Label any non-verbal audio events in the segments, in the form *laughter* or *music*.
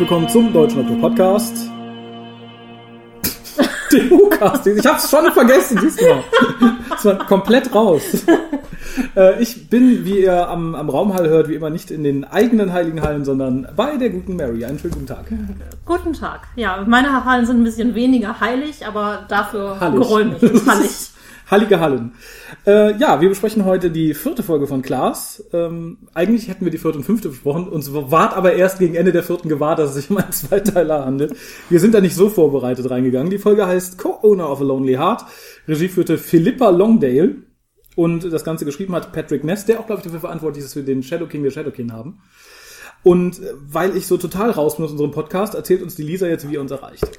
Herzlich willkommen zum Deutschen Doktor Podcast. Den U-Cast. Ich hab's schon vergessen diesmal. Das war komplett raus. Äh, ich bin, wie ihr am, am Raumhall hört, wie immer nicht in den eigenen heiligen Hallen, sondern bei der guten Mary. Einen schönen guten Tag. Guten Tag. Ja, meine Hallen sind ein bisschen weniger heilig, aber dafür Hallig. geräumig und hallig. Heilige Hallen. Äh, ja, wir besprechen heute die vierte Folge von Klaas. Ähm, eigentlich hätten wir die vierte und fünfte besprochen, uns ward aber erst gegen Ende der vierten gewahr, dass es sich um einen *laughs* Zweiteiler handelt. Wir sind da nicht so vorbereitet reingegangen. Die Folge heißt Co-Owner of a Lonely Heart. Regie führte Philippa Longdale. Und das Ganze geschrieben hat Patrick Ness, der auch, glaube ich, dafür verantwortlich ist, dass wir den Shadow King der Shadow King haben. Und äh, weil ich so total raus bin aus unserem Podcast, erzählt uns die Lisa jetzt, wie ihr uns erreicht.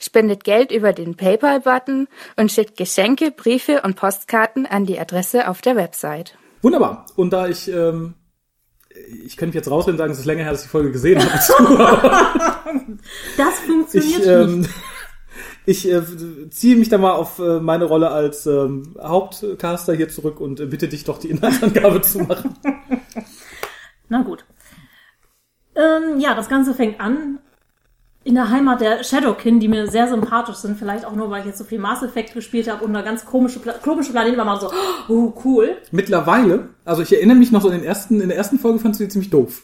Spendet Geld über den PayPal-Button und schickt Geschenke, Briefe und Postkarten an die Adresse auf der Website. Wunderbar. Und da ich, ähm, ich könnte mich jetzt rausreden und sagen, es ist länger her, dass ich die Folge gesehen habe. *laughs* *laughs* Das funktioniert ich, ähm, nicht. *laughs* ich äh, ziehe mich da mal auf äh, meine Rolle als ähm, Hauptcaster hier zurück und äh, bitte dich doch die Inhaltsangabe zu machen. Na gut. Ähm, ja, das Ganze fängt an in der Heimat der Shadowkin, die mir sehr sympathisch sind. Vielleicht auch nur, weil ich jetzt so viel Mass Effect gespielt habe und eine ganz komische, Pla komische Planeten war mal so, oh, cool. Mittlerweile, also ich erinnere mich noch so in den ersten, in der ersten Folge fandst du die ziemlich doof.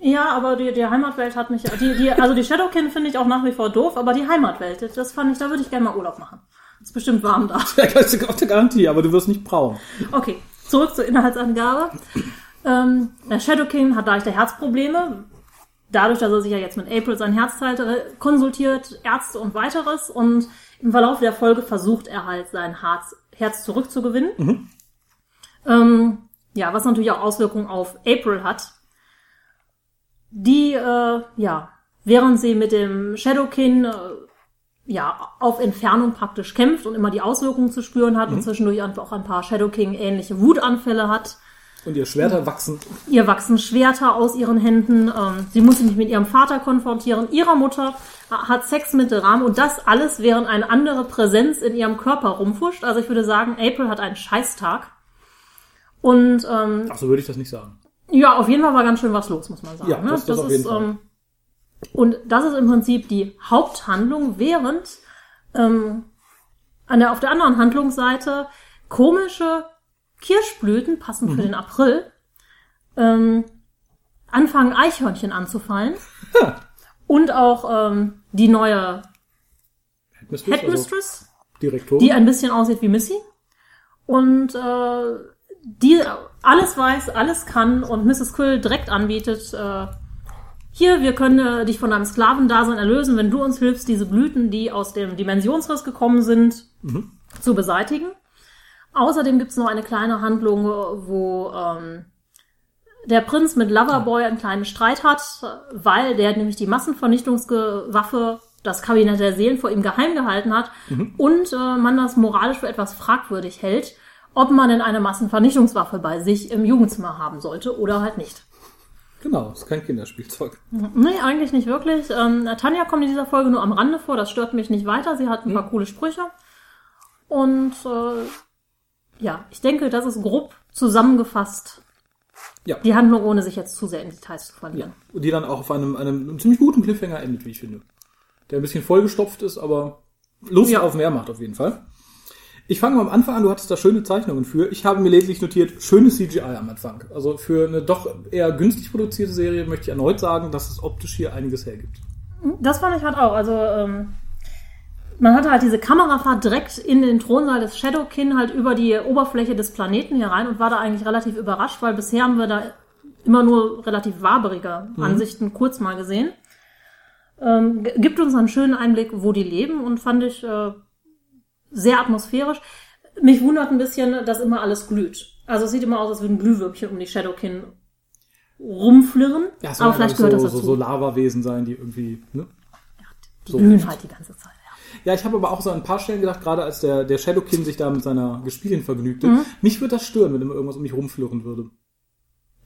Ja, aber die, die Heimatwelt hat mich, die, die, also die Shadowkin finde ich auch nach wie vor doof, aber die Heimatwelt, das fand ich, da würde ich gerne mal Urlaub machen. Ist bestimmt warm da. *laughs* Ja, das ist auf der Garantie, aber du wirst nicht braun. Okay, zurück zur Inhaltsangabe. Ähm, der Shadow King hat leichte Herzprobleme. Dadurch, dass er sich ja jetzt mit April sein Herz teilt, konsultiert Ärzte und weiteres. Und im Verlauf der Folge versucht er halt sein Herz, Herz zurückzugewinnen. Ähm, ja, was natürlich auch Auswirkungen auf April hat. Die, äh, ja, während sie mit dem Shadowkin äh, ja, auf Entfernung praktisch kämpft und immer die Auswirkungen zu spüren hat und zwischendurch einfach auch ein paar Shadow King ähnliche Wutanfälle hat. Und ihr Schwerter wachsen. Ihr wachsen Schwerter aus ihren Händen. Ähm, sie muss sich mit ihrem Vater konfrontieren. Ihrer Mutter hat Sex mit Ram und das alles, während eine andere Präsenz in ihrem Körper rumfuscht. Also ich würde sagen, April hat einen Scheißtag. Und ähm, Ach, so würde ich das nicht sagen. ja, auf jeden Fall war ganz schön was los, muss man sagen. Ja, ne? das- das auf jeden Fall. Ähm, und das ist im Prinzip die Haupthandlung, während ähm, an der, auf der anderen Handlungsseite komische Kirschblüten, passend Mhm. für den April, ähm, anfangen Eichhörnchen anzufallen. Und auch ähm, die neue Headmistress, Headmistress, Also Direktorin. die ein bisschen aussieht wie Missy. Und äh, die alles weiß, alles kann und Mrs. Quill direkt anbietet, äh, hier, wir können äh, dich von deinem Sklavendasein erlösen, wenn du uns hilfst, diese Blüten, die aus dem Dimensionsriss gekommen sind, zu beseitigen. Außerdem gibt's noch eine kleine Handlung, wo ähm, der Prinz mit Loverboy einen kleinen Streit hat, weil der nämlich die Massenvernichtungswaffe, das Kabinett der Seelen vor ihm geheim gehalten hat und äh, man das moralisch für etwas fragwürdig hält, ob man denn eine Massenvernichtungswaffe bei sich im Jugendzimmer haben sollte oder halt nicht. Genau, ist kein Kinderspielzeug. Nee, eigentlich nicht wirklich. Ähm, Tanja kommt in dieser Folge nur am Rande vor, das stört mich nicht weiter. Sie hat ein paar coole Sprüche. Und äh, ja, ich denke, das ist grob zusammengefasst Ja. die Handlung, ohne sich jetzt zu sehr in Details zu verlieren. Und die dann auch auf einem, einem ziemlich guten Cliffhanger endet, wie ich finde. Der ein bisschen vollgestopft ist, aber Lust Ja. auf mehr macht auf jeden Fall. Ich fange mal am Anfang an, du hattest da schöne Zeichnungen für. Ich habe mir lediglich notiert, schönes CGI am Anfang. Also für eine doch eher günstig produzierte Serie möchte ich erneut sagen, dass es optisch hier einiges hergibt. Das fand ich halt auch. Also ähm, man hatte halt diese Kamerafahrt direkt in den Thronsaal des Shadowkin halt über die Oberfläche des Planeten hier rein und war da eigentlich relativ überrascht, weil bisher haben wir da immer nur relativ waberige Ansichten kurz mal gesehen. Ähm, gibt uns einen schönen Einblick, wo die leben und fand ich äh, sehr atmosphärisch. Mich wundert ein bisschen, dass immer alles glüht. Also es sieht immer aus, als würden Glühwürmchen um die Shadowkin rumflirren. Ja, aber vielleicht gehört ich, das so, dazu. so, so Lavawesen sein, die irgendwie, ne? Die So. glühen halt die ganze Zeit. Ja. Ich habe aber auch so an ein paar Stellen gedacht, gerade als der, der Shadowkin sich da mit seiner Gespielin vergnügte, Mhm. mich würde das stören, wenn immer irgendwas um mich rumflirren würde.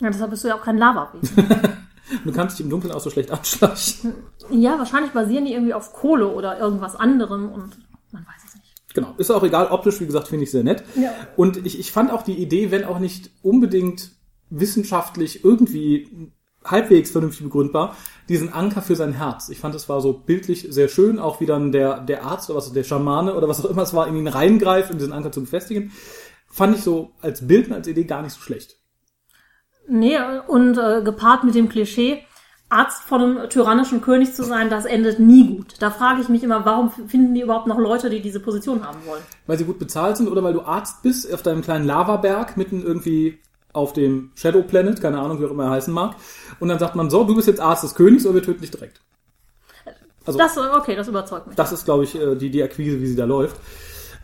ja, deshalb bist du ja auch kein Lava-Wesen. *laughs* Du kannst dich im Dunkeln auch so schlecht anschleichen. ja, wahrscheinlich basieren die irgendwie auf Kohle oder irgendwas anderem und man weiß es nicht. Genau. Ist auch egal, optisch, wie gesagt, finde ich sehr nett. Ja. Und ich, ich fand auch die Idee, wenn auch nicht unbedingt wissenschaftlich irgendwie halbwegs vernünftig begründbar, diesen Anker für sein Herz. Ich fand, es war so bildlich sehr schön, auch wie dann der, der Arzt oder was, der Schamane oder was auch immer es war, in ihn reingreift, um diesen Anker zu befestigen. Fand ich so als Bild und als Idee gar nicht so schlecht. Nee, und äh, gepaart mit dem Klischee, Arzt von einem tyrannischen König zu sein, das endet nie gut. Da frage ich mich immer, warum finden die überhaupt noch Leute, die diese Position haben wollen? Weil sie gut bezahlt sind oder weil du Arzt bist auf deinem kleinen Lavaberg mitten irgendwie auf dem Shadow Planet, keine Ahnung, wie auch immer er heißen mag. Und dann sagt man so, du bist jetzt Arzt des Königs oder wir töten dich direkt. Also Das, okay, das überzeugt mich. das ist, glaube ich, äh, die, die Akquise, wie sie da läuft.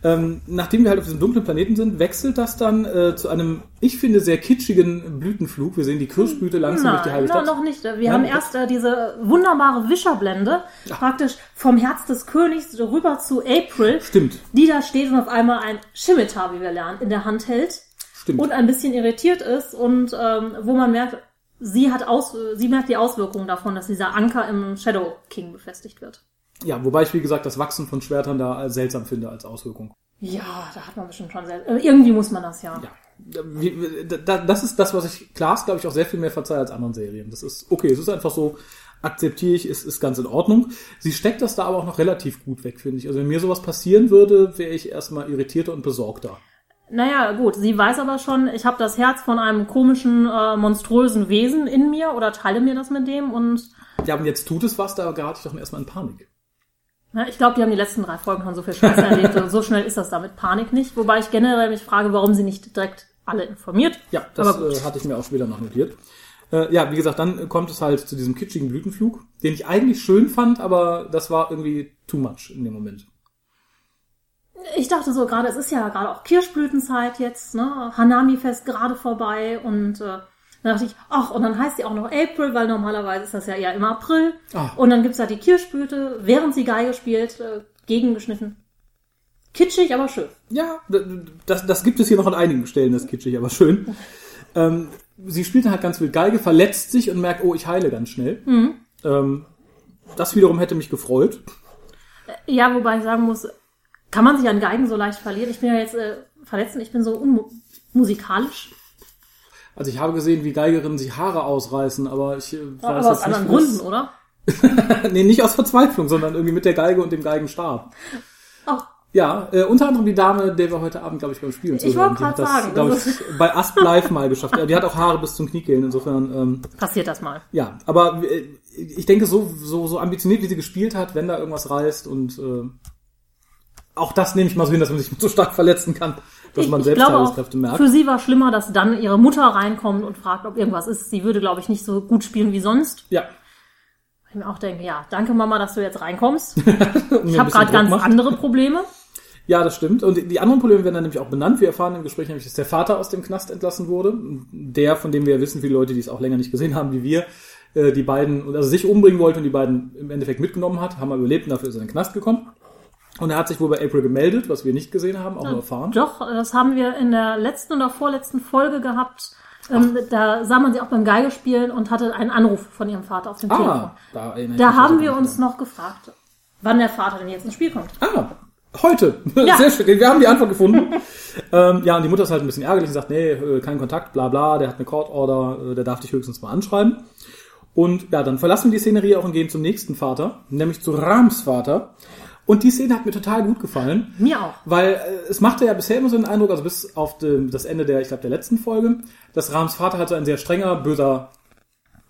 Ähm, nachdem wir halt auf diesem dunklen Planeten sind, wechselt das dann äh, zu einem, ich finde, sehr kitschigen Blütenflug. Wir sehen die Kirschblüte langsam durch die Nein, halbe Stadt. noch nicht. Wir Nein, haben erst äh, diese wunderbare Wischerblende, praktisch vom Herz des Königs rüber zu April, Stimmt, die da steht und auf einmal ein Scimitar, wie wir lernen, in der Hand hält stimmt. und ein bisschen irritiert ist und ähm, wo man merkt, sie hat aus, sie merkt die Auswirkungen davon, dass dieser Anker im Shadow King befestigt wird. ja, wobei ich, wie gesagt, das Wachsen von Schwertern da seltsam finde als Auswirkung. Ja, da hat man bestimmt schon sehr, äh, irgendwie muss man das ja. Ja, das ist das, was ich Klaas, glaube ich, auch sehr viel mehr verzeihe als anderen Serien. Das ist okay, es ist einfach so, akzeptiere ich, ist, ist ganz in Ordnung. Sie steckt das da aber auch noch relativ gut weg, finde ich. Also wenn mir sowas passieren würde, wäre ich erstmal irritierter und besorgter. Naja, gut, sie weiß aber schon, ich habe das Herz von einem komischen, äh, monströsen Wesen in mir oder teile mir das mit dem und Ja, und jetzt tut es was, da gerate ich doch erstmal in Panik. Ja, ich glaube, die haben die letzten drei Folgen schon so viel Scheiße erlebt. und so schnell ist das da mit Panik nicht. Wobei ich generell mich frage, warum sie nicht direkt alle informiert. Ja, das äh, hatte ich mir auch später noch notiert. Äh, ja, wie gesagt, dann kommt es halt zu diesem kitschigen Blütenflug, den ich eigentlich schön fand, aber das war irgendwie too much in dem Moment. Ich dachte so gerade, es ist ja gerade auch Kirschblütenzeit jetzt, ne? Hanami-Fest gerade vorbei und äh, dann dachte ich, ach, und dann heißt die auch noch April, weil normalerweise ist das ja eher im April. Ah. Und dann gibt's da die Kirschblüte, während sie Geige spielt, äh, gegengeschnitten. Kitschig, aber schön. Ja, das, das gibt es hier noch an einigen Stellen, das kitschig, aber schön. Ähm, sie spielt dann halt ganz wild Geige, verletzt sich und merkt, oh, ich heile ganz schnell. Ähm, das wiederum hätte mich gefreut. Ja, wobei ich sagen muss, kann man sich an Geigen so leicht verlieren? Ich bin ja jetzt äh, verletzt und ich bin so unmusikalisch. Also ich habe gesehen, wie Geigerinnen sich Haare ausreißen, aber ich äh, weiß Aber aus anderen Gründen, oder? *laughs* nee, nicht aus Verzweiflung, sondern irgendwie mit der Geige und dem Geigenstab. Ach, Ja, äh, unter anderem die Dame, der wir heute Abend, glaube ich, beim Spielen Ich zuhören. wollte hat grad das, sagen, glaube das ich, bei Asp Live mal geschafft. Die hat auch Haare bis zum Kniekehlen, insofern, ähm, passiert das mal. ja. Aber äh, ich denke, so, so, so ambitioniert, wie sie gespielt hat, wenn da irgendwas reißt und äh, auch das nehme ich mal so hin, dass man sich *laughs* so stark verletzen kann, dass man selbst Heilungskräfte merkt. für sie war schlimmer, dass dann ihre Mutter reinkommt und fragt, ob irgendwas ist. Sie würde, glaube ich, nicht so gut spielen wie sonst. Ja. Ich mir auch denke, ja, danke Mama, dass du jetzt reinkommst. *laughs* Ich habe gerade ganz macht. andere Probleme. *laughs* Ja, das stimmt. Und die anderen Probleme werden dann nämlich auch benannt. Wir erfahren im Gespräch nämlich, dass der Vater aus dem Knast entlassen wurde. Der, von dem wir ja wissen, viele Leute, die es auch länger nicht gesehen haben wie wir, äh, die beiden, also sich umbringen wollte und die beiden im Endeffekt mitgenommen hat, haben wir überlebt und dafür ist er in den Knast gekommen. Und er hat sich wohl bei April gemeldet, was wir nicht gesehen haben, auch nur erfahren. Doch, das haben wir in der letzten oder vorletzten Folge gehabt. Ähm, da sah man sie auch beim Geige spielen und hatte einen Anruf von ihrem Vater auf dem Telefon. Ah, da ich Da mich haben also wir uns noch gefragt, wann der Vater denn jetzt ins Spiel kommt. Ah, heute. *laughs* Ja. Sehr schön. Wir haben die Antwort gefunden. *laughs* ähm, ja, und die Mutter ist halt ein bisschen ärgerlich und sagt, nee, äh, kein Kontakt, bla bla, der hat eine Court Order, äh, der darf dich höchstens mal anschreiben. Und ja, dann verlassen wir die Szenerie auch und gehen zum nächsten Vater, nämlich zu Rams Vater. Und die Szene hat mir total gut gefallen. Mir auch. Weil äh, es machte ja bisher immer so den Eindruck, also bis auf dem, das Ende der, ich glaube, der letzten Folge, dass Rams Vater halt so ein sehr strenger, böser,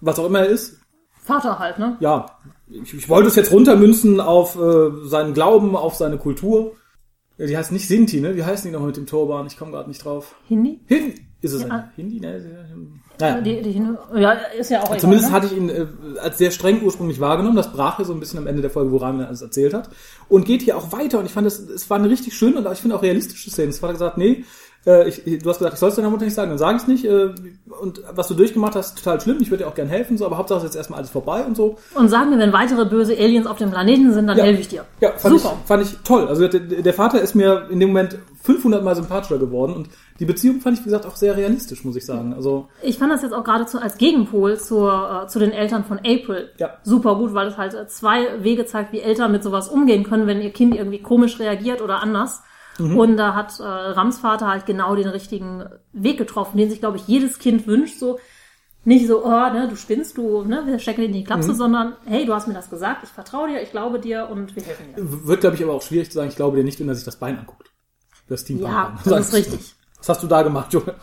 was auch immer er ist. Vater halt, ne? Ja, ich, ich wollte es jetzt runtermünzen auf äh, seinen Glauben, auf seine Kultur. Die heißt nicht Sinti, ne? Wie heißen die nochmal mit dem Turban? Ich komme gerade nicht drauf. Hindi? Hindi. Ist es Ja. ein Hindi? Ne? Naja. Die, die, ja, ist ja auch egal, Zumindest ne? hatte ich ihn äh, als sehr streng ursprünglich wahrgenommen. Das brach ja so ein bisschen am Ende der Folge, woran er alles erzählt hat. Und geht hier auch weiter. Und ich fand, es, es war eine richtig schöne und ich finde auch realistische Szene. Es war gesagt, nee, Äh, ich, du hast gesagt, ich soll es deiner Mutter nicht sagen, dann sage ich es nicht. Äh, und was du durchgemacht hast, total schlimm. Ich würde dir auch gern helfen, so, aber Hauptsache ist jetzt erstmal alles vorbei und so. Und sagen mir, wenn weitere böse Aliens auf dem Planeten sind, dann Ja. helfe ich dir. Ja, fand Super. ich, fand ich toll. Also der, der Vater ist mir in dem Moment 500 Mal sympathischer geworden und die Beziehung fand ich, wie gesagt, auch sehr realistisch, muss ich sagen. Also Ich fand das jetzt auch gerade zu, als Gegenpol zur, äh, zu den Eltern von April Ja. super gut, weil es halt äh, zwei Wege zeigt, wie Eltern mit sowas umgehen können, wenn ihr Kind irgendwie komisch reagiert oder anders. Mhm. Und da hat äh, Rams Vater halt genau den richtigen Weg getroffen, den sich, glaube ich, jedes Kind wünscht. So nicht so, oh, ne, du spinnst, du, ne, wir stecken dir in die Mhm. Klapse, sondern hey, du hast mir das gesagt, ich vertraue dir, ich glaube dir und wir helfen dir. wird, glaube ich, aber auch schwierig zu sagen, ich glaube dir nicht, wenn er sich das Bein anguckt. Das Team. Ja, das ist richtig. *laughs* Was hast du da gemacht, Junge?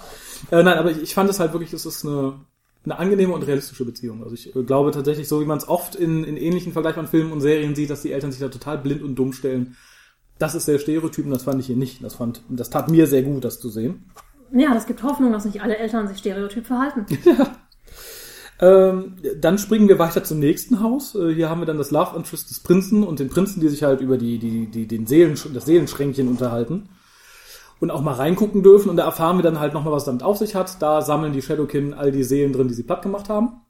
Äh, nein, aber ich, ich fand es halt wirklich, es ist eine, eine angenehme und realistische Beziehung. Also ich äh, glaube tatsächlich, so wie man es oft in, in ähnlichen vergleichbaren Filmen und Serien sieht, dass die Eltern sich da total blind und dumm stellen. Das ist sehr Stereotyp und das fand ich hier nicht. Das fand, das tat mir sehr gut, das zu sehen. Ja, das gibt Hoffnung, dass nicht alle Eltern sich stereotyp verhalten. *laughs* Ähm, dann springen wir weiter zum nächsten Haus. Äh, hier haben wir dann das Love Interest des Prinzen und den Prinzen, die sich halt über die, die, die, den Seelen, das Seelenschränkchen unterhalten. Und auch mal reingucken dürfen. Und da erfahren wir dann halt nochmal, was damit auf sich hat. Da sammeln die Shadowkin all die Seelen drin, die sie platt gemacht haben.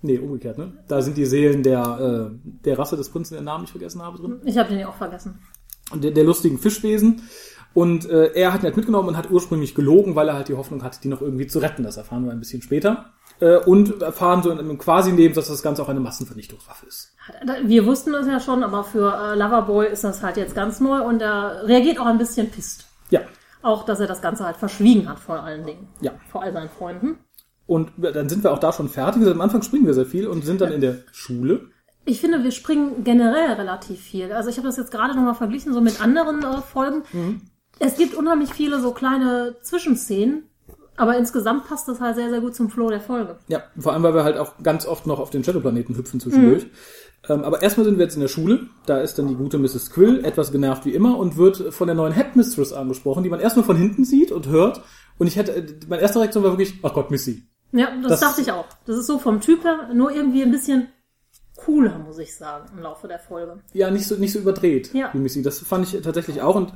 Nee, umgekehrt, ne? Da sind die Seelen der, äh, der Rasse des Prinzen, der Namen ich vergessen habe, drin. Ich habe den ja auch vergessen. Der, der lustigen Fischwesen. Und äh, er hat ihn halt mitgenommen und hat ursprünglich gelogen, weil er halt die Hoffnung hatte, die noch irgendwie zu retten. Das erfahren wir ein bisschen später. Äh, und erfahren so in einem quasi Neben, dass das Ganze auch eine Massenvernichtungswaffe ist. Wir wussten das ja schon, aber für äh, Loverboy ist das halt jetzt ganz neu und er reagiert auch ein bisschen pisst. Ja. Auch, dass er das Ganze halt verschwiegen hat vor allen Dingen. Ja. Vor all seinen Freunden. Und dann sind wir auch da schon fertig. Also am Anfang springen wir sehr viel und sind dann in der Schule. Ich finde, wir springen generell relativ viel. Also ich habe das jetzt gerade nochmal verglichen, so mit anderen äh, Folgen. Es gibt unheimlich viele so kleine Zwischenszenen, aber insgesamt passt das halt sehr, sehr gut zum Flow der Folge. Ja, vor allem, weil wir halt auch ganz oft noch auf den Shadowplaneten hüpfen zwischendurch. Ähm, aber erstmal sind wir jetzt in der Schule. Da ist dann die gute Mrs. Quill, etwas genervt wie immer, und wird von der neuen Headmistress angesprochen, die man erstmal von hinten sieht und hört. Und ich hätte, meine erste Reaktion war wirklich, ach Gott, Missy. Ja, das, Das- dachte ich auch. Das ist so vom Typ her nur irgendwie ein bisschen cooler, muss ich sagen, im Laufe der Folge. Ja, nicht so, nicht so überdreht Ja. wie Missy. Das fand ich tatsächlich auch. Und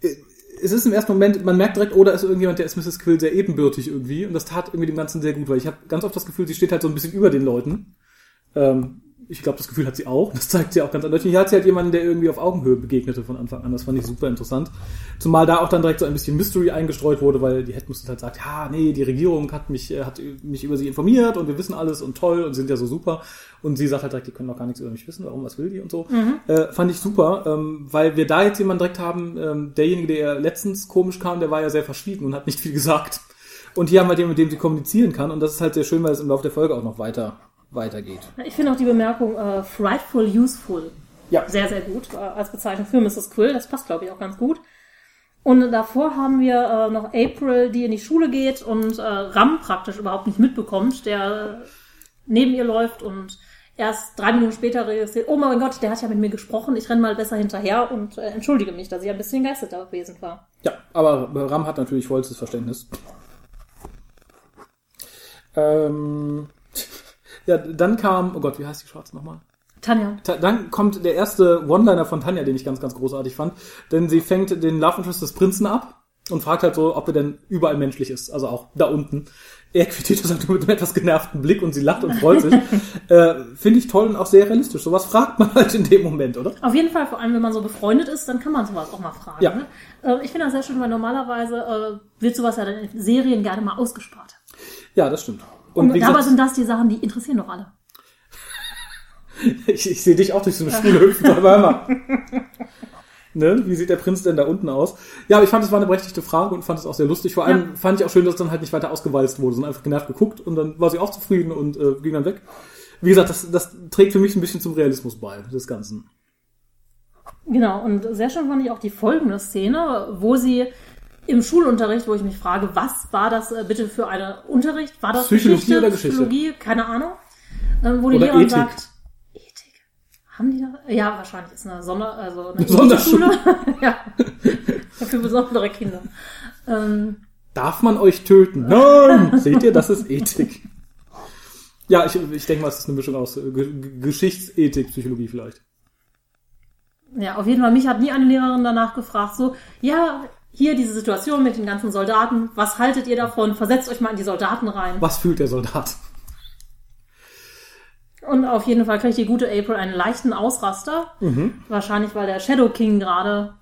äh, es ist im ersten Moment, man merkt direkt, oh, da ist irgendjemand, der ist Mrs. Quill sehr ebenbürtig irgendwie. Und das tat irgendwie dem Ganzen sehr gut, weil ich habe ganz oft das Gefühl, sie steht halt so ein bisschen über den Leuten. Ähm, ich glaube, das Gefühl hat sie auch. Das zeigt sie auch ganz eindeutig. Hier hat sie halt jemanden, der irgendwie auf Augenhöhe begegnete von Anfang an. Das fand ich super interessant. Zumal da auch dann direkt so ein bisschen Mystery eingestreut wurde, weil die Headmistress halt sagt, ja, nee, die Regierung hat mich, äh, hat mich über sie informiert und wir wissen alles und toll und sind ja so super. Und sie sagt halt direkt, die können doch gar nichts über mich wissen, warum, was will die und so. Äh, fand ich super, ähm, weil wir da jetzt jemanden direkt haben, ähm, derjenige, der letztens komisch kam, der war ja sehr verschwiegen und hat nicht viel *laughs* gesagt. Und hier haben wir den, mit dem sie kommunizieren kann und das ist halt sehr schön, weil es im Laufe der Folge auch noch weiter weitergeht. Ich finde auch die Bemerkung äh, frightful useful Ja. sehr, sehr gut äh, als Bezeichnung für Mrs. Quill. Das passt, glaube ich, auch ganz gut. Und davor haben wir äh, noch April, die in die Schule geht und äh, Ram praktisch überhaupt nicht mitbekommt, der neben ihr läuft und erst drei Minuten später realisiert, oh mein Gott, der hat ja mit mir gesprochen, ich renne mal besser hinterher und äh, entschuldige mich, dass ich ein bisschen geistet gewesen war. Ja, aber Ram hat natürlich vollstes Verständnis. Ähm, ja, dann kam, oh Gott, wie heißt die Schwarze nochmal? Tanja. Ta- Dann kommt der erste One-Liner von Tanja, den ich ganz, ganz großartig fand. Denn sie fängt den Love Interest des Prinzen ab und fragt halt so, ob er denn überall menschlich ist. Also auch da unten. Er quittiert das halt nur mit einem etwas genervten Blick und sie lacht und freut sich. *laughs* äh, Finde ich toll und auch sehr realistisch. Sowas fragt man halt in dem Moment, oder? Auf jeden Fall, vor allem wenn man so befreundet ist, dann kann man sowas auch mal fragen. Ja. Ne? Äh, ich finde das sehr schön, weil normalerweise äh, wird sowas ja dann in Serien gerne mal ausgespart. Ja, das stimmt. Und, Und dabei sind das die Sachen, die interessieren doch alle. *laughs* ich, ich sehe dich auch durch so eine Schule hüpfen, aber immer. *laughs* Ne? Wie sieht der Prinz denn da unten aus? Ja, aber ich fand, es war eine berechtigte Frage und fand es auch sehr lustig. Vor allem Ja. fand ich auch schön, dass es dann halt nicht weiter ausgewalzt wurde, sondern einfach genervt geguckt und dann war sie auch zufrieden und äh, ging dann weg. Wie gesagt, das, das trägt für mich ein bisschen zum Realismus bei, des Ganzen. Genau, und sehr schön fand ich auch die folgende Szene, wo sie im Schulunterricht, wo ich mich frage, was war das äh, bitte für ein Unterricht? War das Psychologie Geschichte, oder Geschichte? Psychologie? Keine Ahnung. Ähm, wo die Oder Lehrerin Ethik. sagt, Ethik. Haben die da? Ja, wahrscheinlich ist eine Sonder, also eine Sonderschule. *laughs* Ja. Für besondere Kinder. Ähm, Darf man euch töten? Nein! Seht ihr, das ist Ethik. Ja, ich, ich denke mal, es ist eine Mischung aus äh, Ge- Geschichtsethik, Psychologie vielleicht. Ja, auf jeden Fall. Mich hat nie eine Lehrerin danach gefragt, so, ja, hier diese Situation mit den ganzen Soldaten, was haltet ihr davon? Versetzt euch mal in die Soldaten rein. Was fühlt der Soldat? Und auf jeden Fall kriegt die gute April einen leichten Ausraster. Mhm. Wahrscheinlich, weil der Shadow King gerade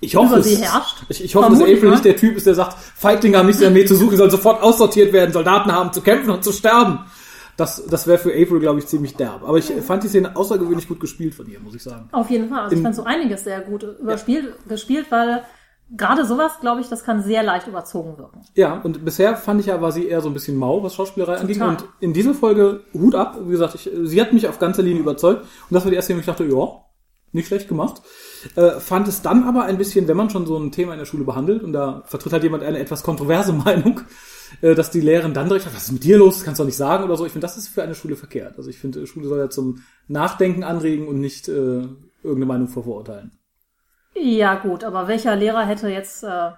Ich hoffe, Über es, sie herrscht. Ich, ich hoffe, dass April ne? nicht der Typ ist, der sagt, Feiglinge haben nichts in der Armee zu suchen, sollen sofort aussortiert werden, Soldaten haben zu kämpfen und zu sterben. Das, das wäre für April, glaube ich, ziemlich derb. Aber ich fand die Szene außergewöhnlich gut gespielt von ihr, muss ich sagen. Auf jeden Fall. Also ich fand so einiges sehr gut überspielt, gespielt, weil gerade sowas, glaube ich, das kann sehr leicht überzogen wirken. Ja, und bisher fand ich ja, war sie eher so ein bisschen mau, was Schauspielerei. Total. Und in dieser Folge Hut ab, wie gesagt, ich, sie hat mich auf ganzer Linie überzeugt. Und das war die erste, wo ich dachte, ja, nicht schlecht gemacht. Äh, fand es dann aber ein bisschen, wenn man schon so ein Thema in der Schule behandelt und da vertritt halt jemand eine etwas kontroverse *laughs* Meinung, äh, dass die Lehrerin dann direkt sagt, was ist mit dir los, das kannst du doch nicht sagen oder so. Ich finde, das ist für eine Schule verkehrt. Also ich finde, Schule soll ja zum Nachdenken anregen und nicht äh, irgendeine Meinung vorverurteilen. Ja, gut, aber welcher Lehrer hätte jetzt, äh,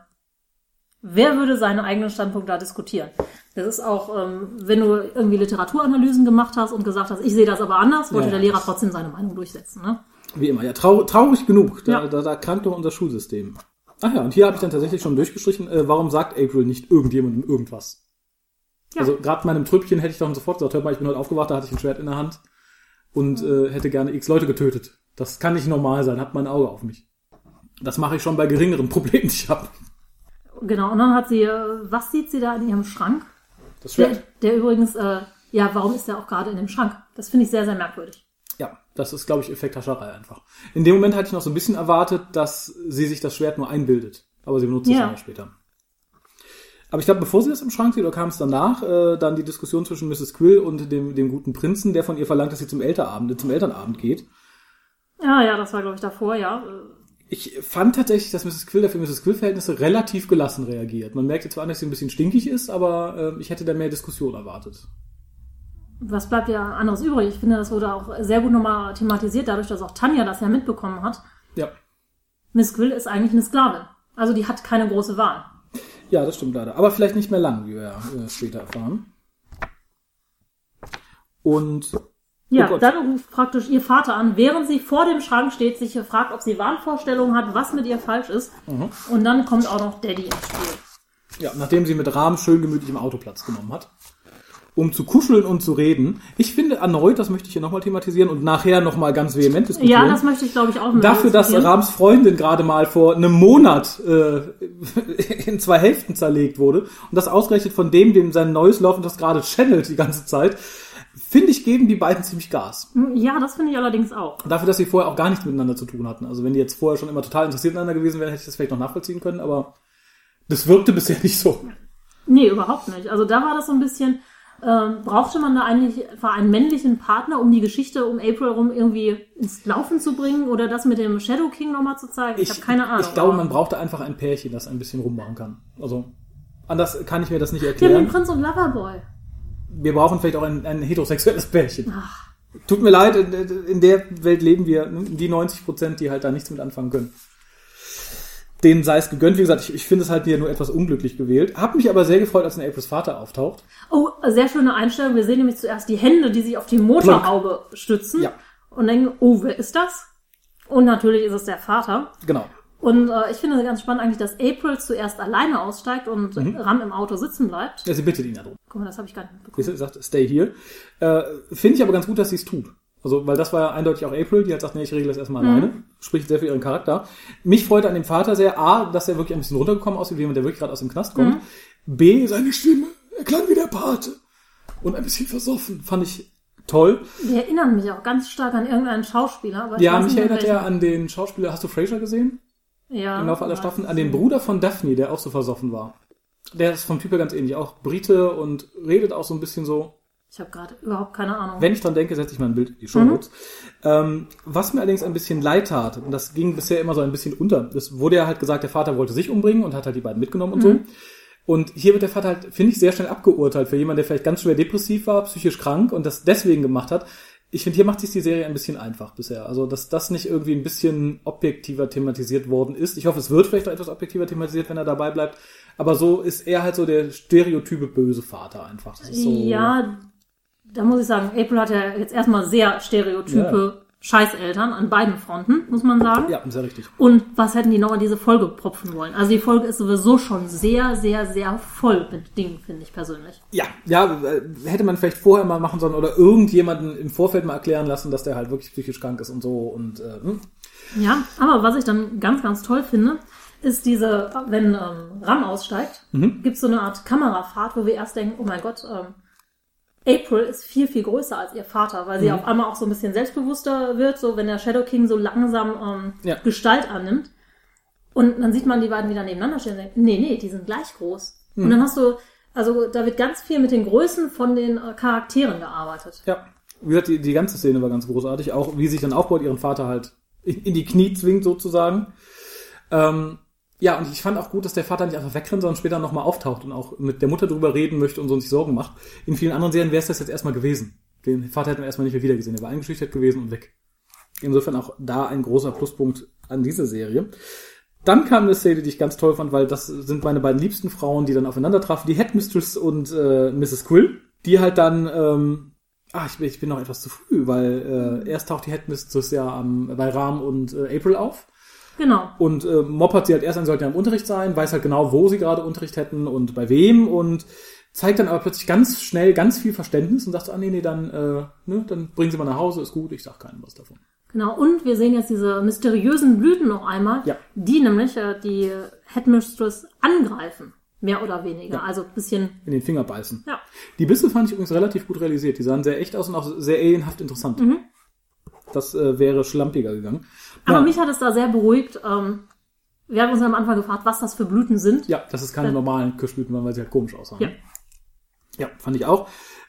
wer würde seinen eigenen Standpunkt da diskutieren? Das ist auch, ähm, wenn du irgendwie Literaturanalysen gemacht hast und gesagt hast, ich sehe das aber anders, wollte Ja, der Lehrer trotzdem seine Meinung durchsetzen, ne? Wie immer, ja, trau traurig genug. Da, Ja. da, da krankt doch unser Schulsystem. Ach ja, und hier habe ich dann tatsächlich schon durchgestrichen, äh, warum sagt April nicht irgendjemandem irgendwas? Ja. Also gerade meinem Trüppchen hätte ich doch sofort gesagt, hör mal, ich bin heute aufgewacht, da hatte ich ein Schwert in der Hand und äh, hätte gerne x Leute getötet. Das kann nicht normal sein, hat mein Auge auf mich. Das mache ich schon bei geringeren *laughs* Problemen, die ich habe. Genau, und dann hat sie, äh, was sieht sie da in ihrem Schrank? Das Der, Schwert. der übrigens, äh, ja, warum ist der auch gerade in dem Schrank? Das finde ich sehr, sehr merkwürdig. Ja, das ist, glaube ich, Effekthascherei einfach. In dem Moment hatte ich noch so ein bisschen erwartet, dass sie sich das Schwert nur einbildet. Aber sie benutzt es Ja. ja später. Aber ich glaube, bevor sie das im Schrank sieht, oder kam es danach, äh, dann die Diskussion zwischen Mrs. Quill und dem, dem guten Prinzen, der von ihr verlangt, dass sie zum Elternabend, zum Elternabend geht. Ja, ja, das war, glaube ich, davor, ja. Ich fand tatsächlich, dass Mrs. Quill, der für Mrs. Quill-Verhältnisse relativ gelassen reagiert. Man merkt jetzt zwar an, dass sie ein bisschen stinkig ist, aber äh, ich hätte da mehr Diskussion erwartet. Was bleibt ja anderes übrig? Ich finde, das wurde auch sehr gut nochmal thematisiert, dadurch, dass auch Tanja das ja mitbekommen hat. Ja. Miss Quill ist eigentlich eine Sklavin. Also die hat keine große Wahl. Ja, das stimmt leider. Aber vielleicht nicht mehr lang, wie wir ja äh, später erfahren. Und Ja, Oh dann ruft praktisch ihr Vater an, während sie vor dem Schrank steht, sich fragt, ob sie Wahnvorstellungen hat, was mit ihr falsch ist. Mhm. Und dann kommt auch noch Daddy ins Spiel. Ja, nachdem sie mit Rahm schön gemütlich im Auto Platz genommen hat, um zu kuscheln und zu reden. Ich finde erneut, das möchte ich hier nochmal thematisieren und nachher nochmal ganz vehement diskutieren. Ja, das möchte ich, glaube ich, auch mit Dafür, dass. Rahms Freundin gerade mal vor einem Monat äh, *laughs* in zwei Hälften zerlegt wurde und das ausgerechnet von dem, dem sein neues Laufend das gerade channelt die ganze Zeit, finde ich, geben die beiden ziemlich Gas. Ja, das finde ich allerdings auch. Dafür, dass sie vorher auch gar nichts miteinander zu tun hatten. Also wenn die jetzt vorher schon immer total interessiert aneinander gewesen wären, hätte ich das vielleicht noch nachvollziehen können, aber das wirkte bisher nicht so. Nee, überhaupt nicht. Also da war das so ein bisschen, ähm, brauchte man da eigentlich einfach einen männlichen Partner, um die Geschichte um April rum irgendwie ins Laufen zu bringen oder das mit dem Shadow King nochmal zu zeigen? Ich, habe keine Ahnung. Ich glaube, man brauchte einfach ein Pärchen, das ein bisschen rummachen kann. Also anders kann ich mir das nicht erklären. den Prinz und Loverboy. Wir brauchen vielleicht auch ein, ein heterosexuelles Pärchen. Tut mir leid, in, in der Welt leben wir, ne, die 90 Prozent, die halt da nichts mit anfangen können. Denen sei es gegönnt. Wie gesagt, ich, ich finde es halt hier nur etwas unglücklich gewählt. Hab mich aber sehr gefreut, als ein Aprils Vater auftaucht. Oh, sehr schöne Einstellung. Wir sehen nämlich zuerst die Hände, die sich auf die Motorhaube stützen. Ja. Und denken, oh, wer ist das? Und natürlich ist es der Vater. Genau. Und äh, ich finde ganz spannend eigentlich, dass April zuerst alleine aussteigt und Mhm. Ram im Auto sitzen bleibt. Ja, sie bittet ihn darum. Guck mal, das habe ich gar nicht mitbekommen. Sie sagt, stay here. Äh, finde ich aber ganz gut, dass sie es tut. Also, weil das war ja eindeutig auch April, die hat gesagt, nee, ich regle das erstmal alleine. Spricht sehr für ihren Charakter. Mich freut an dem Vater sehr, A, dass er wirklich ein bisschen runtergekommen aussieht, wie jemand, der wirklich gerade aus dem Knast kommt. B, seine Stimme, er klang wie der Pate. Und ein bisschen versoffen, fand ich toll. Die erinnern mich auch ganz stark an irgendeinen Schauspieler. Aber Ja, mich erinnert er an den Schauspieler, hast du Fraser gesehen? Ja, Im Laufe aller Staffeln? An den. Bruder von Daphne, der auch so versoffen war. Der ist vom Typ her ganz ähnlich. Auch Brite und redet auch so ein bisschen so. Ich habe gerade überhaupt keine Ahnung. Wenn ich dran denke, setze ich mal ein Bild in die Show Mhm. Notes. Ähm, was mir allerdings ein bisschen leid tat, und das ging bisher immer so ein bisschen unter, das wurde ja halt gesagt, der Vater wollte sich umbringen und hat halt die beiden mitgenommen und Mhm. so. Und hier wird der Vater halt, finde ich, sehr schnell abgeurteilt für jemanden, der vielleicht ganz schwer depressiv war, psychisch krank und das deswegen gemacht hat. Ich finde, hier macht sich die Serie ein bisschen einfach bisher. Also, dass das nicht irgendwie ein bisschen objektiver thematisiert worden ist. Ich hoffe, es wird vielleicht auch etwas objektiver thematisiert, wenn er dabei bleibt. Aber so ist er halt so der stereotype böse Vater einfach. Das ist so, Ja, da muss ich sagen, April hat ja jetzt erstmal sehr stereotype Scheißeltern an beiden Fronten, muss man sagen. Ja, sehr richtig. Und was hätten die noch in diese Folge propfen wollen? Also die Folge ist sowieso schon sehr, sehr, sehr voll mit Dingen, finde ich persönlich. Ja, ja, äh, hätte man vielleicht vorher mal machen sollen oder irgendjemanden im Vorfeld mal erklären lassen, dass der halt wirklich psychisch krank ist und so und äh, hm. Ja, aber was ich dann ganz, ganz toll finde, ist diese, wenn ähm, Ram aussteigt, Mhm. gibt es so eine Art Kamerafahrt, wo wir erst denken, oh mein Gott, ähm, April ist viel, viel größer als ihr Vater, weil sie Mhm. auf einmal auch so ein bisschen selbstbewusster wird, so wenn der Shadow King so langsam ähm, Ja. Gestalt annimmt. Und dann sieht man die beiden wieder nebeneinander stehen und denkt, nee, nee, die sind gleich groß. Mhm. Und dann hast du, also da wird ganz viel mit den Größen von den äh, Charakteren gearbeitet. ja. Wie gesagt, die, die ganze Szene war ganz großartig, auch wie sich dann aufbaut, ihren Vater halt in, in die Knie zwingt sozusagen. Ähm, ja, und ich fand auch gut, dass der Vater nicht einfach wegrennt, sondern später nochmal auftaucht und auch mit der Mutter drüber reden möchte und so und sich Sorgen macht. In vielen anderen Serien wäre es das jetzt erstmal gewesen. Den Vater hätten wir erstmal nicht mehr wiedergesehen. Er war eingeschüchtert gewesen und weg. Insofern auch da ein großer Pluspunkt an diese Serie. Dann kam eine Szene, die ich ganz toll fand, weil das sind meine beiden liebsten Frauen, die dann aufeinander trafen. Die Headmistress und äh, Mrs. Quill, die halt dann, ähm, ah, ich bin, ich bin noch etwas zu früh, weil äh, erst taucht die Headmistress ja am, bei Ram und äh, April auf. Genau. Und äh, moppert sie halt erst an, sollten ja im Unterricht sein, weiß halt genau, wo sie gerade Unterricht hätten und bei wem und zeigt dann aber plötzlich ganz schnell ganz viel Verständnis und sagt so, ah nee, nee, dann, äh, ne, dann bringen sie mal nach Hause, ist gut, ich sag keinem was davon. Genau, und wir sehen jetzt diese mysteriösen Blüten noch einmal, Ja. die nämlich äh, die Headmistress angreifen, mehr oder weniger. Also ein bisschen, In den Finger beißen. ja. Die Bisse fand ich übrigens relativ gut realisiert. Die sahen sehr echt aus und auch sehr alienhaft interessant. Das äh, wäre schlampiger gegangen. Aber ja, mich hat es da sehr beruhigt. Ähm, wir haben uns am Anfang gefragt, was das für Blüten sind. ja, dass es keine normalen Kirschblüten waren, weil sie halt komisch aussahen. Ja. Ja, fand ich auch.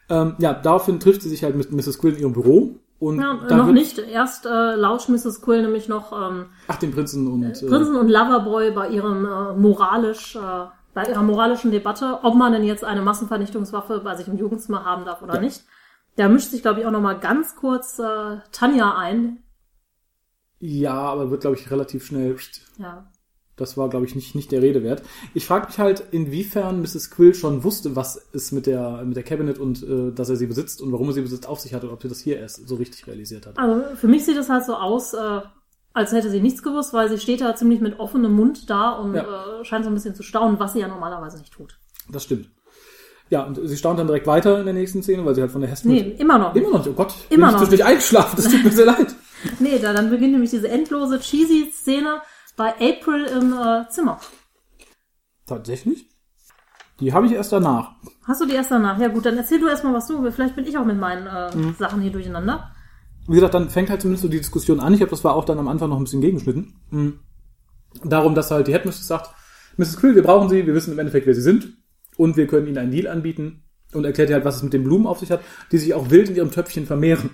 Ähm, ja, daraufhin trifft sie sich halt mit Mrs. Quill in ihrem Büro. Und Ja, äh, noch nicht. Erst äh, lauscht Mrs. Quill nämlich noch ähm, Ach, den Prinzen und äh, Prinzen und Loverboy bei ihrem äh, moralisch, äh, bei ihrer moralischen Debatte, ob man denn jetzt eine Massenvernichtungswaffe bei sich im Jugendzimmer haben darf oder Ja. nicht. Da mischt sich, glaube ich, auch noch mal ganz kurz äh, Tanja ein. ja, aber wird, glaube ich, relativ schnell. Ja. Das war, glaube ich, nicht, nicht der Rede wert. Ich frage mich halt, inwiefern Mrs. Quill schon wusste, was es mit der, mit der Cabinet und äh, dass er sie besitzt und warum er sie besitzt auf sich hat und ob sie das hier erst so richtig realisiert hat. Also für mich sieht es halt so aus, äh, als hätte sie nichts gewusst, weil sie steht da ziemlich mit offenem Mund da und Ja. äh, scheint so ein bisschen zu staunen, was sie ja normalerweise nicht tut. Das stimmt. Ja, und sie staunt dann direkt weiter in der nächsten Szene, weil sie halt von der Hespen... Nee, immer noch nicht. Immer noch nicht. Oh Gott, Immer bin ich noch zwischendurch eingeschlafen. Das tut mir sehr leid. *laughs* Nee, da, dann beginnt nämlich diese endlose cheesy Szene bei April im äh, Zimmer. Tatsächlich? Die habe ich erst danach. Hast du die erst danach? Ja gut, dann erzähl du erstmal, was du, vielleicht bin ich auch mit meinen äh, Mhm. Sachen hier durcheinander. Wie gesagt, dann fängt halt zumindest so die Diskussion an. Ich habe das war auch dann am Anfang noch ein bisschen gegengeschnitten. Mhm. Darum, dass halt die Headmistress sagt, Mrs. Quill, wir brauchen sie, wir wissen im Endeffekt, wer sie sind und wir können ihnen einen Deal anbieten und erklärt ihr halt, was es mit den Blumen auf sich hat, die sich auch wild in ihrem Töpfchen vermehren.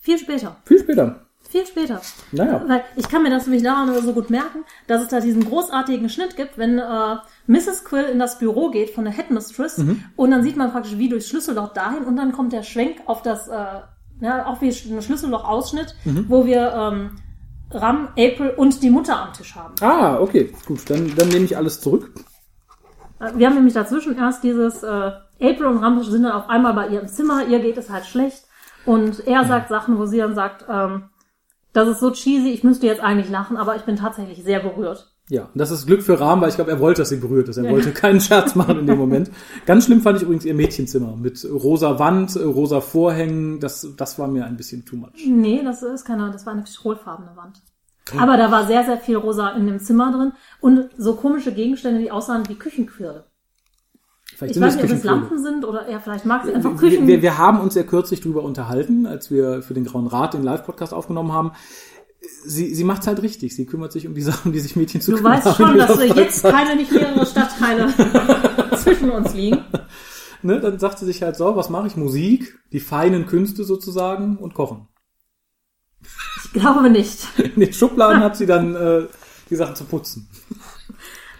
Viel später. Viel später. Viel später. Naja. Weil ich kann mir das nämlich daran nur so gut merken, dass es da diesen großartigen Schnitt gibt, wenn äh, Mrs. Quill in das Büro geht von der Headmistress Mhm. und dann sieht man praktisch wie durchs Schlüsselloch dahin und dann kommt der Schwenk auf das, äh, ja, auch wie ein Schlüsselloch-Ausschnitt, Mhm. wo wir ähm, Ram, April und die Mutter am Tisch haben. Ah, okay. Gut, dann, dann nehme ich alles zurück. Wir haben nämlich dazwischen erst dieses, äh, April und Ram sind dann auf einmal bei ihr im Zimmer, ihr geht es halt schlecht und er sagt Sachen, wo sie dann sagt, ähm, das ist so cheesy, ich müsste jetzt eigentlich lachen, aber ich bin tatsächlich sehr berührt. Ja, und das ist Glück für Rahm, weil ich glaube, er wollte, dass sie berührt ist. Er Ja. wollte keinen Scherz machen in dem Moment. Ganz schlimm fand ich übrigens ihr Mädchenzimmer mit rosa Wand, äh, rosa Vorhängen. Das, das war mir ein bisschen too much. Nee, das ist keine, das war eine petrolfarbene Wand. Aber da war sehr, sehr viel rosa in dem Zimmer drin und so komische Gegenstände, die aussahen wie Küchenquirl. Vielleicht Ich weiß nicht, ob es Küchenquirle. Lampen sind oder ja, vielleicht mag sie einfach Wir, Küchen. wir, wir haben uns ja kürzlich drüber unterhalten, als wir für den Grauen Rat den Live-Podcast aufgenommen haben. Sie, sie macht's halt richtig. Sie kümmert sich um die *laughs* Sachen, die sich Mädchen zu du kümmern weißt haben schon, dass wir jetzt keine, nicht mehrere Stadtteile *laughs* zwischen uns liegen. Ne, dann sagt sie sich halt so, was mache ich? Musik, die feinen Künste sozusagen und Kochen. Ich glaube nicht. In den Schubladen hat sie dann äh, die Sachen zu putzen.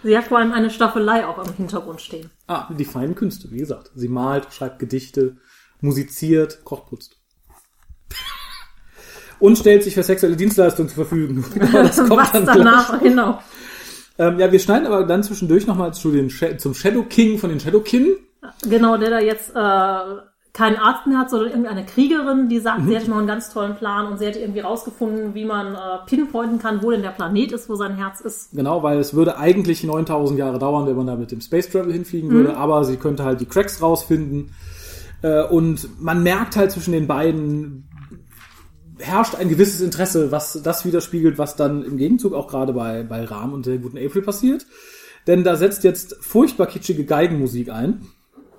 Sie hat vor allem eine Staffelei auch im Hintergrund stehen. Ah, die feinen Künste, wie gesagt. Sie malt, schreibt Gedichte, musiziert, kocht, putzt. Und stellt sich für sexuelle Dienstleistungen zur Verfügung. Aber *laughs* das kommt Was dann danach, gleich. genau. Ähm, ja, wir schneiden aber dann zwischendurch nochmal zu den zum Shadow King von den Shadow Kin. Genau, der da jetzt äh, keinen Arzt mehr hat, sondern irgendeine Kriegerin, die sagt, Mhm. sie hätte noch einen ganz tollen Plan und sie hätte irgendwie rausgefunden, wie man äh, pinpointen kann, wo denn der Planet ist, wo sein Herz ist. Genau, weil es würde eigentlich 9000 Jahre dauern, wenn man da mit dem Space Travel hinfliegen Mhm. würde, aber sie könnte halt die Cracks rausfinden. Äh, und man merkt halt zwischen den beiden herrscht ein gewisses Interesse, was das widerspiegelt, was dann im Gegenzug auch gerade bei, bei Rahm und der guten April passiert. Denn da setzt jetzt furchtbar kitschige Geigenmusik ein.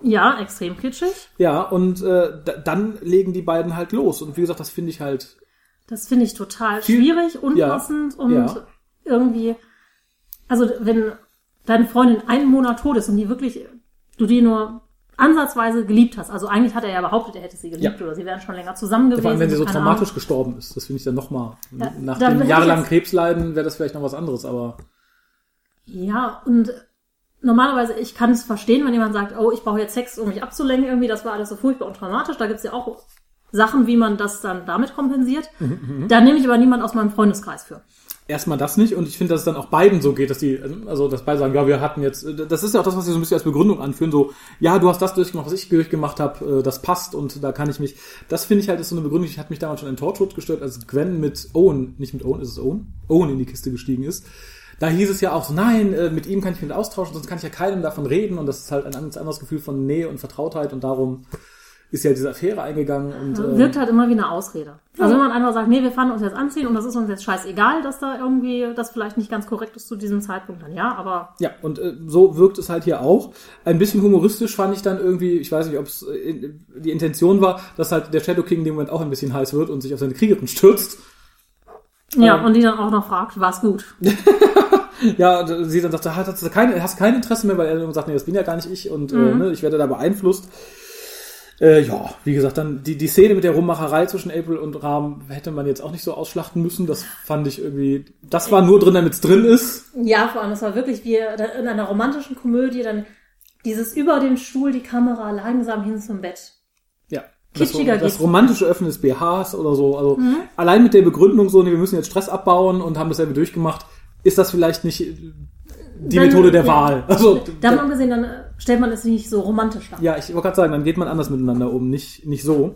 Ja, extrem kitschig. Ja, und äh, da, dann legen die beiden halt los. Und wie gesagt, das finde ich halt Das finde ich total Viel- schwierig, unpassend und ja. irgendwie, also wenn deine Freundin einen Monat tot ist und die wirklich, du die nur ansatzweise geliebt hast, also eigentlich hat er ja behauptet, er hätte sie geliebt Ja. oder sie wären schon länger zusammen gewesen. Vor allem, wenn sie so traumatisch Ahnung. gestorben ist. Das finde ich dann nochmal. Ja, nach dem jahrelangen Krebsleiden wäre das vielleicht noch was anderes, aber Ja, und normalerweise, ich kann es verstehen, wenn jemand sagt, oh, ich brauche jetzt Sex, um mich abzulenken, irgendwie, das war alles so furchtbar und traumatisch. Da gibt's ja auch Sachen, wie man das dann damit kompensiert. Mhm, Da nehme ich aber niemand aus meinem Freundeskreis für. erstmal das nicht. Und ich finde, dass es dann auch beiden so geht, dass die, also dass beide sagen, ja, wir hatten jetzt, das ist ja auch das, was sie so ein bisschen als Begründung anführen, so, ja, du hast das durchgemacht, was ich durchgemacht habe, das passt und da kann ich mich, das finde ich halt ist so eine Begründung, die hat mich damals schon in Torchwood gestört, als Gwen mit Owen, nicht mit Owen, ist es Owen? Owen in die Kiste gestiegen ist. Da hieß es ja auch so, nein, äh, mit ihm kann ich mich nicht austauschen, sonst kann ich ja keinem davon reden und das ist halt ein ganz anderes Gefühl von Nähe und Vertrautheit und darum ist ja diese Affäre eingegangen und äh, Wirkt halt immer wie eine Ausrede. Also wenn man einfach sagt, nee, wir fahren uns jetzt anziehen und das ist uns jetzt scheißegal, dass da irgendwie das vielleicht nicht ganz korrekt ist zu diesem Zeitpunkt, dann ja, aber Ja, und äh, so wirkt es halt hier auch. Ein bisschen humoristisch fand ich dann irgendwie, ich weiß nicht, ob es äh, die Intention war, dass halt der Shadow King in dem Moment auch ein bisschen heiß wird und sich auf seine Kriegerin stürzt. Ja, Ähm. und die dann auch noch fragt, war's gut. *laughs* Ja, und sie dann sagt, hast du kein, hast kein Interesse mehr, weil er sagt, nee, das bin ja gar nicht ich und äh, ne, ich werde da beeinflusst. Äh, ja, wie gesagt, dann die, die Szene mit der Rummacherei zwischen April und Rahm hätte man jetzt auch nicht so ausschlachten müssen. Das fand ich irgendwie, das war nur drin, damit es drin ist. Ja, vor allem, es war wirklich wie in einer romantischen Komödie, dann dieses über den Stuhl, die Kamera langsam hin zum Bett. Das, Kitschiger das geht's romantische Öffnen des BHs oder so. Also allein mit der Begründung so, nee, wir müssen jetzt Stress abbauen und haben dasselbe durchgemacht, ist das vielleicht nicht die Dann- Methode der ja. Wahl. Also Davon abgesehen, dann äh, stellt man es nicht so romantisch dar. ja, ich wollte gerade sagen, dann geht man anders miteinander um, nicht nicht so.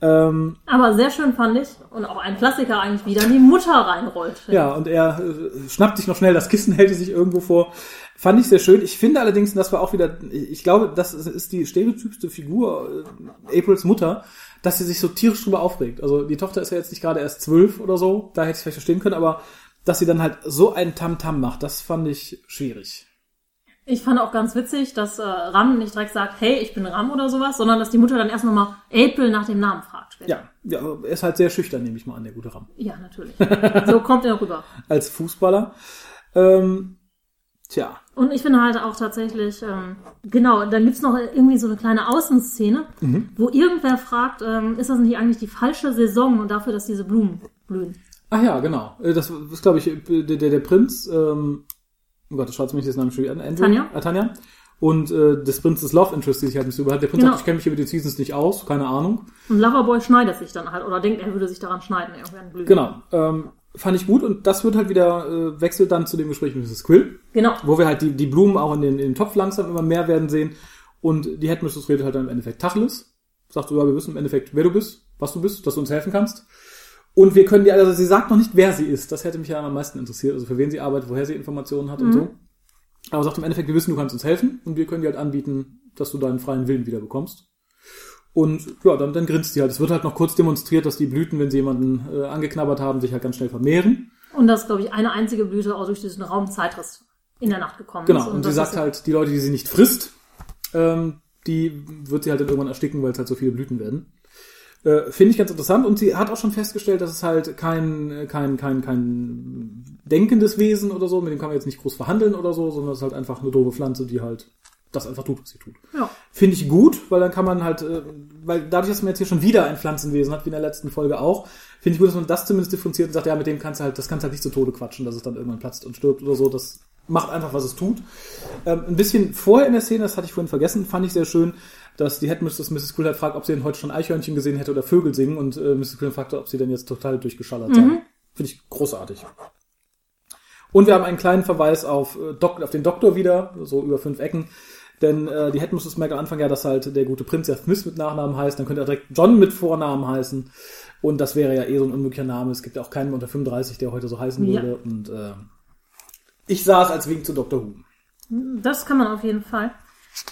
Ähm, Aber sehr schön fand ich, und auch ein Klassiker eigentlich, wie dann die Mutter reinrollt. ja, und er äh, schnappt sich noch schnell das Kissen, *laughs* hält es sich irgendwo vor. Fand ich sehr schön. Ich finde allerdings, das war auch wieder, ich glaube, das ist- die stereotypste Figur, äh, Aprils Mutter, dass sie sich so tierisch drüber aufregt. Also die Tochter ist ja jetzt nicht gerade erst zwölf oder so, da hätte ich vielleicht verstehen können, aber dass sie dann halt so einen Tamtam macht, das fand ich schwierig. Ich fand auch ganz witzig, dass äh, Ram nicht direkt sagt, hey, ich bin Ram oder sowas, sondern dass die Mutter dann erst nochmal April nach dem Namen fragt. später. Ja, ja, er ist halt sehr schüchtern, nehme ich mal an, der gute Ram. Ja, natürlich. so kommt er rüber. *laughs* Als Fußballer. Ähm, tja, Und ich finde halt auch tatsächlich, ähm, genau, dann gibt's noch irgendwie so eine kleine Außenszene, Mhm. wo irgendwer fragt, ähm, ist das nicht eigentlich die falsche Saison dafür, dass diese Blumen blühen? Ach ja, genau. Äh, Das ist, glaube ich, der, der, der Prinz, ähm, oh Gott, das schaut mich jetzt Namen schon wieder an. Tanja. Äh, Tanja. Und äh, des Prinzes Love Interest, die sich halt nicht so überhat. Der Prinz Genau. sagt, ich kenne mich hier mit den Seasons nicht aus, keine Ahnung. Und Loverboy schneidet sich dann halt, oder denkt, er würde sich daran schneiden, irgendwie an Blüten. Genau. Ähm, fand ich gut und das wird halt wieder, äh, wechselt dann zu dem Gespräch mit Mrs. Quill, Genau. wo wir halt die, die Blumen auch in den, in den Topf langsam immer mehr werden sehen. Und die Headmistress redet halt dann im Endeffekt Tacheles. Sagt so, ja, wir wissen im Endeffekt, wer du bist, was du bist, dass du uns helfen kannst. Und wir können dir, also sie sagt noch nicht, wer sie ist. Das hätte mich ja am meisten interessiert, also für wen sie arbeitet, woher sie Informationen hat und so. Aber sagt im Endeffekt, wir wissen, du kannst uns helfen und wir können dir halt anbieten, dass du deinen freien Willen wieder bekommst. Und ja, dann, dann grinst sie halt. Es wird halt noch kurz demonstriert, dass die Blüten, wenn sie jemanden äh, angeknabbert haben, sich halt ganz schnell vermehren. Und dass, glaube ich, eine einzige Blüte auch durch diesen Raum Zeitriss in der Nacht gekommen Genau. ist. Und, sie das sagt halt, die Leute, die sie nicht frisst, ähm, die wird sie halt dann irgendwann ersticken, weil es halt so viele Blüten werden. Äh, Finde ich ganz interessant. Und sie hat auch schon festgestellt, dass es halt kein, kein, kein, kein denkendes Wesen oder so, mit dem kann man jetzt nicht groß verhandeln oder so, sondern es ist halt einfach eine doofe Pflanze, die halt das einfach tut, was sie tut. Ja. Finde ich gut, weil dann kann man halt, äh, weil dadurch, dass man jetzt hier schon wieder ein Pflanzenwesen hat, wie in der letzten Folge auch, finde ich gut, dass man das zumindest differenziert und sagt, ja, mit dem kannst du halt, das kannst du halt nicht zu Tode quatschen, dass es dann irgendwann platzt und stirbt oder so. Das macht einfach, was es tut. Ähm, ein bisschen vorher in der Szene, das hatte ich vorhin vergessen, fand ich sehr schön, dass die Headmistress Mrs. Halt fragt, ob sie denn heute schon Eichhörnchen gesehen hätte oder Vögel singen und äh, Mrs. Quill fragte, ob sie denn jetzt total durchgeschallert seien. Finde ich großartig. Und wir haben einen kleinen Verweis auf, äh, Dok auf den Doktor wieder, so über fünf Ecken, Denn äh, die Headmistress merkt am Anfang ja, dass halt der gute Prinz ja Smith mit Nachnamen heißt, dann könnte er direkt John mit Vornamen heißen. Und das wäre ja eh so ein unmöglicher Name. Es gibt ja auch keinen unter 35, der heute so heißen Ja. würde. Und äh, ich sah es als Wink zu Dr. Who. Das kann man auf jeden Fall.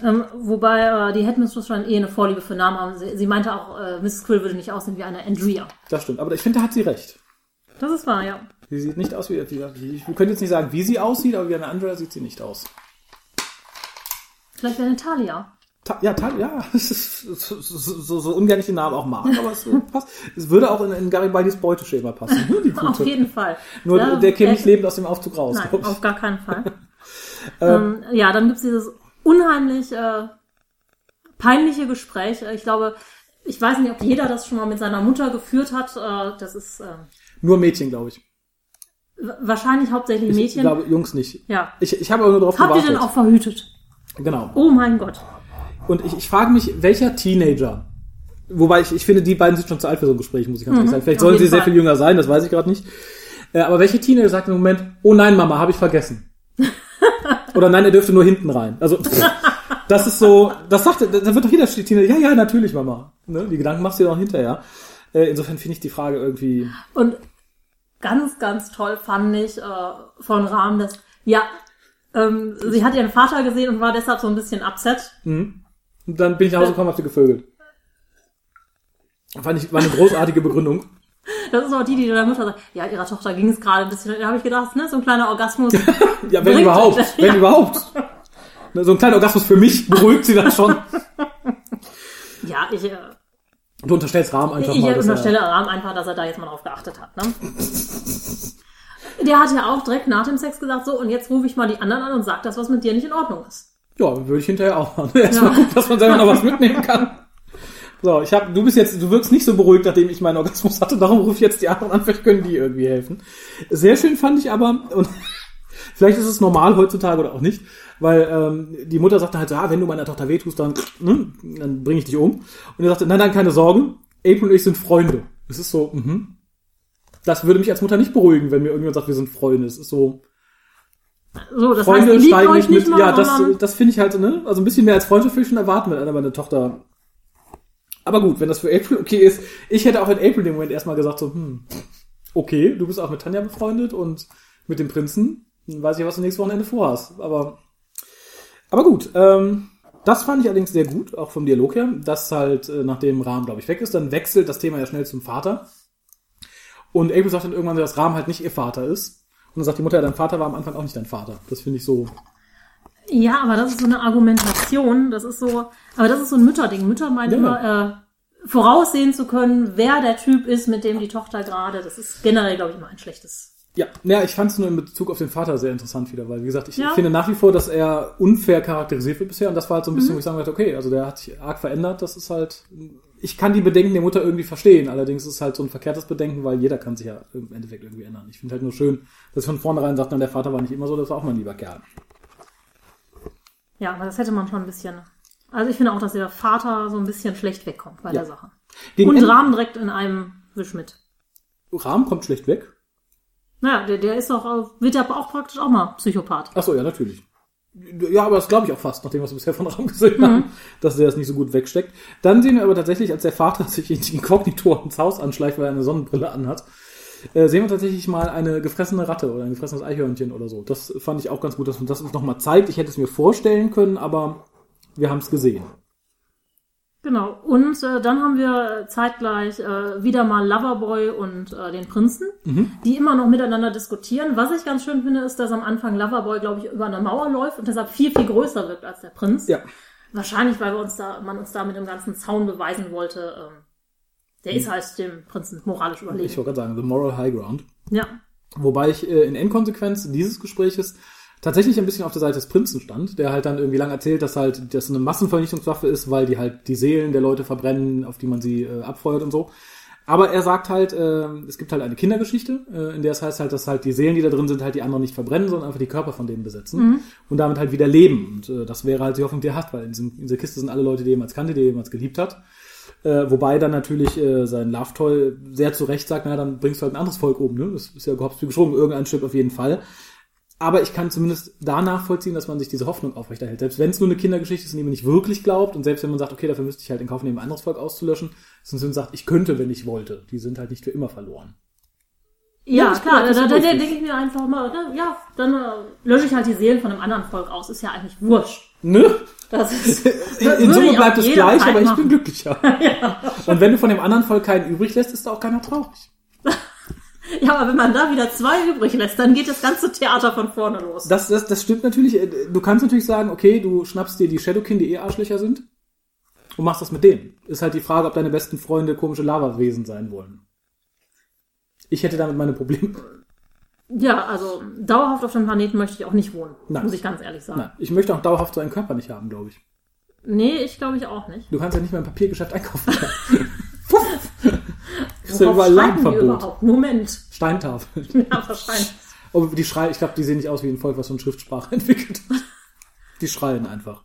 Ähm, wobei äh, die Headmistress schon eh eine Vorliebe für Namen haben. Sie, sie meinte auch, äh, Mrs. Quill würde nicht aussehen wie eine Andrea. Das stimmt. Aber ich finde, da hat sie recht. Das ist wahr, ja. Sie sieht nicht aus wie, wie, wie ich könnte jetzt nicht sagen, wie sie aussieht, aber wie eine Andrea sieht sie nicht aus. Vielleicht wäre eine Talia. Ta ja, Ta ja, *laughs* es so, so, so, ungern ich den Namen auch mag, aber es äh, *laughs* passt. Es würde auch in, in Garibaldis Beuteschema passen. ne, *laughs* Auf jeden Fall. Nur Ja, der käme äh, nicht lebend aus dem Aufzug raus. Nein, auf gar keinen Fall. ähm, ja, dann gibt's dieses unheimlich äh, peinliche Gespräch. Ich glaube, ich weiß nicht, ob jeder das schon mal mit seiner Mutter geführt hat. Äh, das ist äh, Nur Mädchen, glaube ich. wahrscheinlich hauptsächlich Ich Mädchen. glaube, Jungs nicht. ja. Ich, ich habe aber nur darauf Habt ihr gewartet. denn auch verhütet? Genau. Oh mein Gott. Und ich, ich frage mich, welcher Teenager, wobei ich, ich finde, die beiden sind schon zu alt für so ein Gespräch, muss ich ganz ehrlich sagen. Vielleicht Mhm. auf sollen sie sehr Fall. viel jünger sein, das weiß ich gerade nicht. Äh, aber welche Teenager sagt im Moment, oh nein, Mama, habe ich vergessen. *laughs* Oder nein, er dürfte nur hinten rein. Also das ist so, das sagt, da da wird doch jeder Teenager, ja, ja, natürlich, Mama. Ne? Die Gedanken machst du dir auch hinterher. Äh, insofern finde ich die Frage irgendwie, Und ganz, ganz toll fand ich äh, von Rahm, dass, ja, ähm, sie hat ihren Vater gesehen und war deshalb so ein bisschen upset. und dann bin ich nach Hause gekommen, hab sie gevögelt. Fand ich, war eine großartige Begründung. Das ist auch die, die der Mutter sagt, ja, ihrer Tochter ging es gerade ein bisschen, da habe ich gedacht, ne, so ein kleiner Orgasmus. *laughs* Ja, wenn überhaupt. Wenn Ja. überhaupt. Ne, So ein kleiner Orgasmus für mich beruhigt sie dann schon. *laughs* ja, ich, äh, Du unterstellst Rahmen einfach ich mal. dass er- unterstelle Rahm einfach, dass er da jetzt mal drauf geachtet hat, ne? Der hat ja auch direkt nach dem Sex gesagt, so, und jetzt rufe ich mal die anderen an und sag das, was mit dir nicht in Ordnung ist. Ja, würde ich hinterher auch machen. *laughs* Erstmal Ja. gucken, dass man selber noch was mitnehmen kann. So, ich habe, du bist jetzt, du wirkst nicht so beruhigt, nachdem ich meinen Orgasmus hatte. Darum rufe ich jetzt die anderen an, *laughs* vielleicht können die irgendwie helfen. Sehr schön fand ich aber, und *laughs* vielleicht ist es normal heutzutage oder auch nicht, weil ähm, die Mutter sagte halt so, ah, wenn du meiner Tochter wehtust, dann, *tsk* ne, dann bringe ich dich um. Und er sagte, nein, nein, keine Sorge, April und ich sind Freunde. Das ist so, mhm. Das würde mich als Mutter nicht beruhigen, wenn mir irgendjemand sagt, wir sind Freunde. Es ist so, So, das Freunde heißt, steigen nicht mit, mal, ja, das, das finde ich halt, ne, also ein bisschen mehr als Freundschaft will ich schon erwarten, wenn einer meine Tochter. Aber gut, wenn das für April *laughs* okay ist, ich hätte auch in April dem Moment erstmal gesagt so, hm, okay, du bist auch mit Tanja befreundet und mit dem Prinzen, dann weiß ich, was du nächstes Wochenende vorhast. Aber, aber gut, ähm, das fand ich allerdings sehr gut, auch vom Dialog her, dass halt, äh, nachdem Rahm, glaube ich, weg ist, dann wechselt das Thema ja schnell zum Vater. Und April sagt dann irgendwann, dass Rahm halt nicht ihr Vater ist. Und dann sagt die Mutter, ja, dein Vater war am Anfang auch nicht dein Vater. Das finde ich so, Ja, aber das ist so eine Argumentation, das ist so, aber das ist so ein Mütterding. Mütter meinen Ja. immer, äh, voraussehen zu können, wer der Typ ist, mit dem die Tochter gerade, das ist generell, glaube ich, immer ein schlechtes. Ja, ja, ich fand es nur in Bezug auf den Vater sehr interessant wieder, weil wie gesagt, ich Ja. finde nach wie vor, dass er unfair charakterisiert wird bisher und das war halt so ein Mhm. bisschen, wo ich sagen wollte, okay, also der hat sich arg verändert, das ist halt, ich kann die Bedenken der Mutter irgendwie verstehen, allerdings ist es halt so ein verkehrtes Bedenken, weil jeder kann sich ja im Endeffekt irgendwie ändern. Ich finde halt nur schön, dass von vornherein sagt, dann der Vater war nicht immer so, das war auch mal ein lieber Kerl. Ja, aber das hätte man schon ein bisschen. Also ich finde auch, dass der Vater so ein bisschen schlecht wegkommt bei Ja. der Sache. Gegen Und Rahmen direkt in einem Wisch mit. Rahm kommt schlecht weg. Naja, der, der ist doch, auch- wird ja auch praktisch auch mal Psychopath. Ach so, ja, natürlich. Ja, aber das glaube ich auch fast, nachdem was wir bisher von Raum gesehen haben, dass der das nicht so gut wegsteckt. Dann sehen wir aber tatsächlich, als der Vater *laughs* sich inkognito ins Haus anschleicht, weil er eine Sonnenbrille anhat, äh, sehen wir tatsächlich mal eine gefressene Ratte oder ein gefressenes Eichhörnchen oder so. Das fand ich auch ganz gut, dass man das uns nochmal zeigt. Ich hätte es mir vorstellen können, aber wir haben es gesehen. Genau. Und äh, dann haben wir zeitgleich äh, wieder mal Loverboy und äh, den Prinzen, Mhm. die immer noch miteinander diskutieren. Was ich ganz schön finde, ist, dass am Anfang Loverboy, glaube ich, über eine Mauer läuft und deshalb viel, viel größer wirkt als der Prinz. Ja. Wahrscheinlich, weil wir uns da, man uns da mit dem ganzen Zaun beweisen wollte, ähm, der ist halt dem Prinzen moralisch Ich überlegen. wollte gerade sagen, the moral high ground. Ja. Wobei ich äh, in Endkonsequenz dieses Gespräches tatsächlich ein bisschen auf der Seite des Prinzen stand, der halt dann irgendwie lang erzählt, dass halt das eine Massenvernichtungswaffe ist, weil die halt die Seelen der Leute verbrennen, auf die man sie äh, abfeuert und so. Aber er sagt halt, äh, es gibt halt eine Kindergeschichte, äh, in der es heißt halt, dass halt die Seelen, die da drin sind, halt die anderen nicht verbrennen, sondern einfach die Körper von denen besetzen und damit halt wieder leben. Und äh, das wäre halt die Hoffnung, die er hat, weil in, diesem, in dieser Kiste sind alle Leute, die er jemals kannte, die er jemals geliebt hat. Äh, wobei dann natürlich äh, sein Love Toy sehr zu Recht sagt, na dann bringst du halt ein anderes Volk um, ne? Das ist ja überhaupt geschwungen, irgendein Stück auf jeden Fall. aber ich kann zumindest da nachvollziehen, dass man sich diese Hoffnung aufrechterhält. Selbst wenn es nur eine Kindergeschichte ist, in die man nicht wirklich glaubt und selbst wenn man sagt, okay, dafür müsste ich halt in Kauf nehmen, ein anderes Volk auszulöschen, sonst man sagt, ich könnte, wenn ich wollte. Die sind halt nicht für immer verloren. Ja, Ja, ich klar, da, da, da denke ich mir einfach mal, ne, ja, dann äh, lösche ich halt die Seelen von einem anderen Volk aus. Ist ja eigentlich wurscht. Ne? Das ist, *laughs* In, das in Summe bleibt es gleich, aber ich machen. bin glücklicher. *laughs* Und wenn du von dem anderen Volk keinen übrig lässt, ist da auch keiner traurig. *laughs* Ja, aber wenn man da wieder zwei übrig lässt, dann geht das ganze Theater von vorne los. Das, das, das stimmt natürlich. Du kannst natürlich sagen, okay, du schnappst dir die Shadowkin, die eh Arschlöcher sind, und machst das mit denen. Ist halt die Frage, ob deine besten Freunde komische Lavawesen sein wollen. Ich hätte damit meine Probleme. Ja, also dauerhaft auf dem Planeten möchte ich auch nicht wohnen. Nein. Muss ich ganz ehrlich sagen. Nein, ich möchte auch dauerhaft so einen Körper nicht haben, glaube ich. Nee, ich glaube ich auch nicht. Du kannst ja nicht mehr im Papiergeschäft einkaufen. *laughs* Puff! Kriegst ja überall überhaupt? Moment. Steintafel. *laughs* Ja, wahrscheinlich. Aber die schreien, ich glaube, die sehen nicht aus wie ein Volk, was so eine Schriftsprache *laughs* entwickelt hat. Die schreien einfach.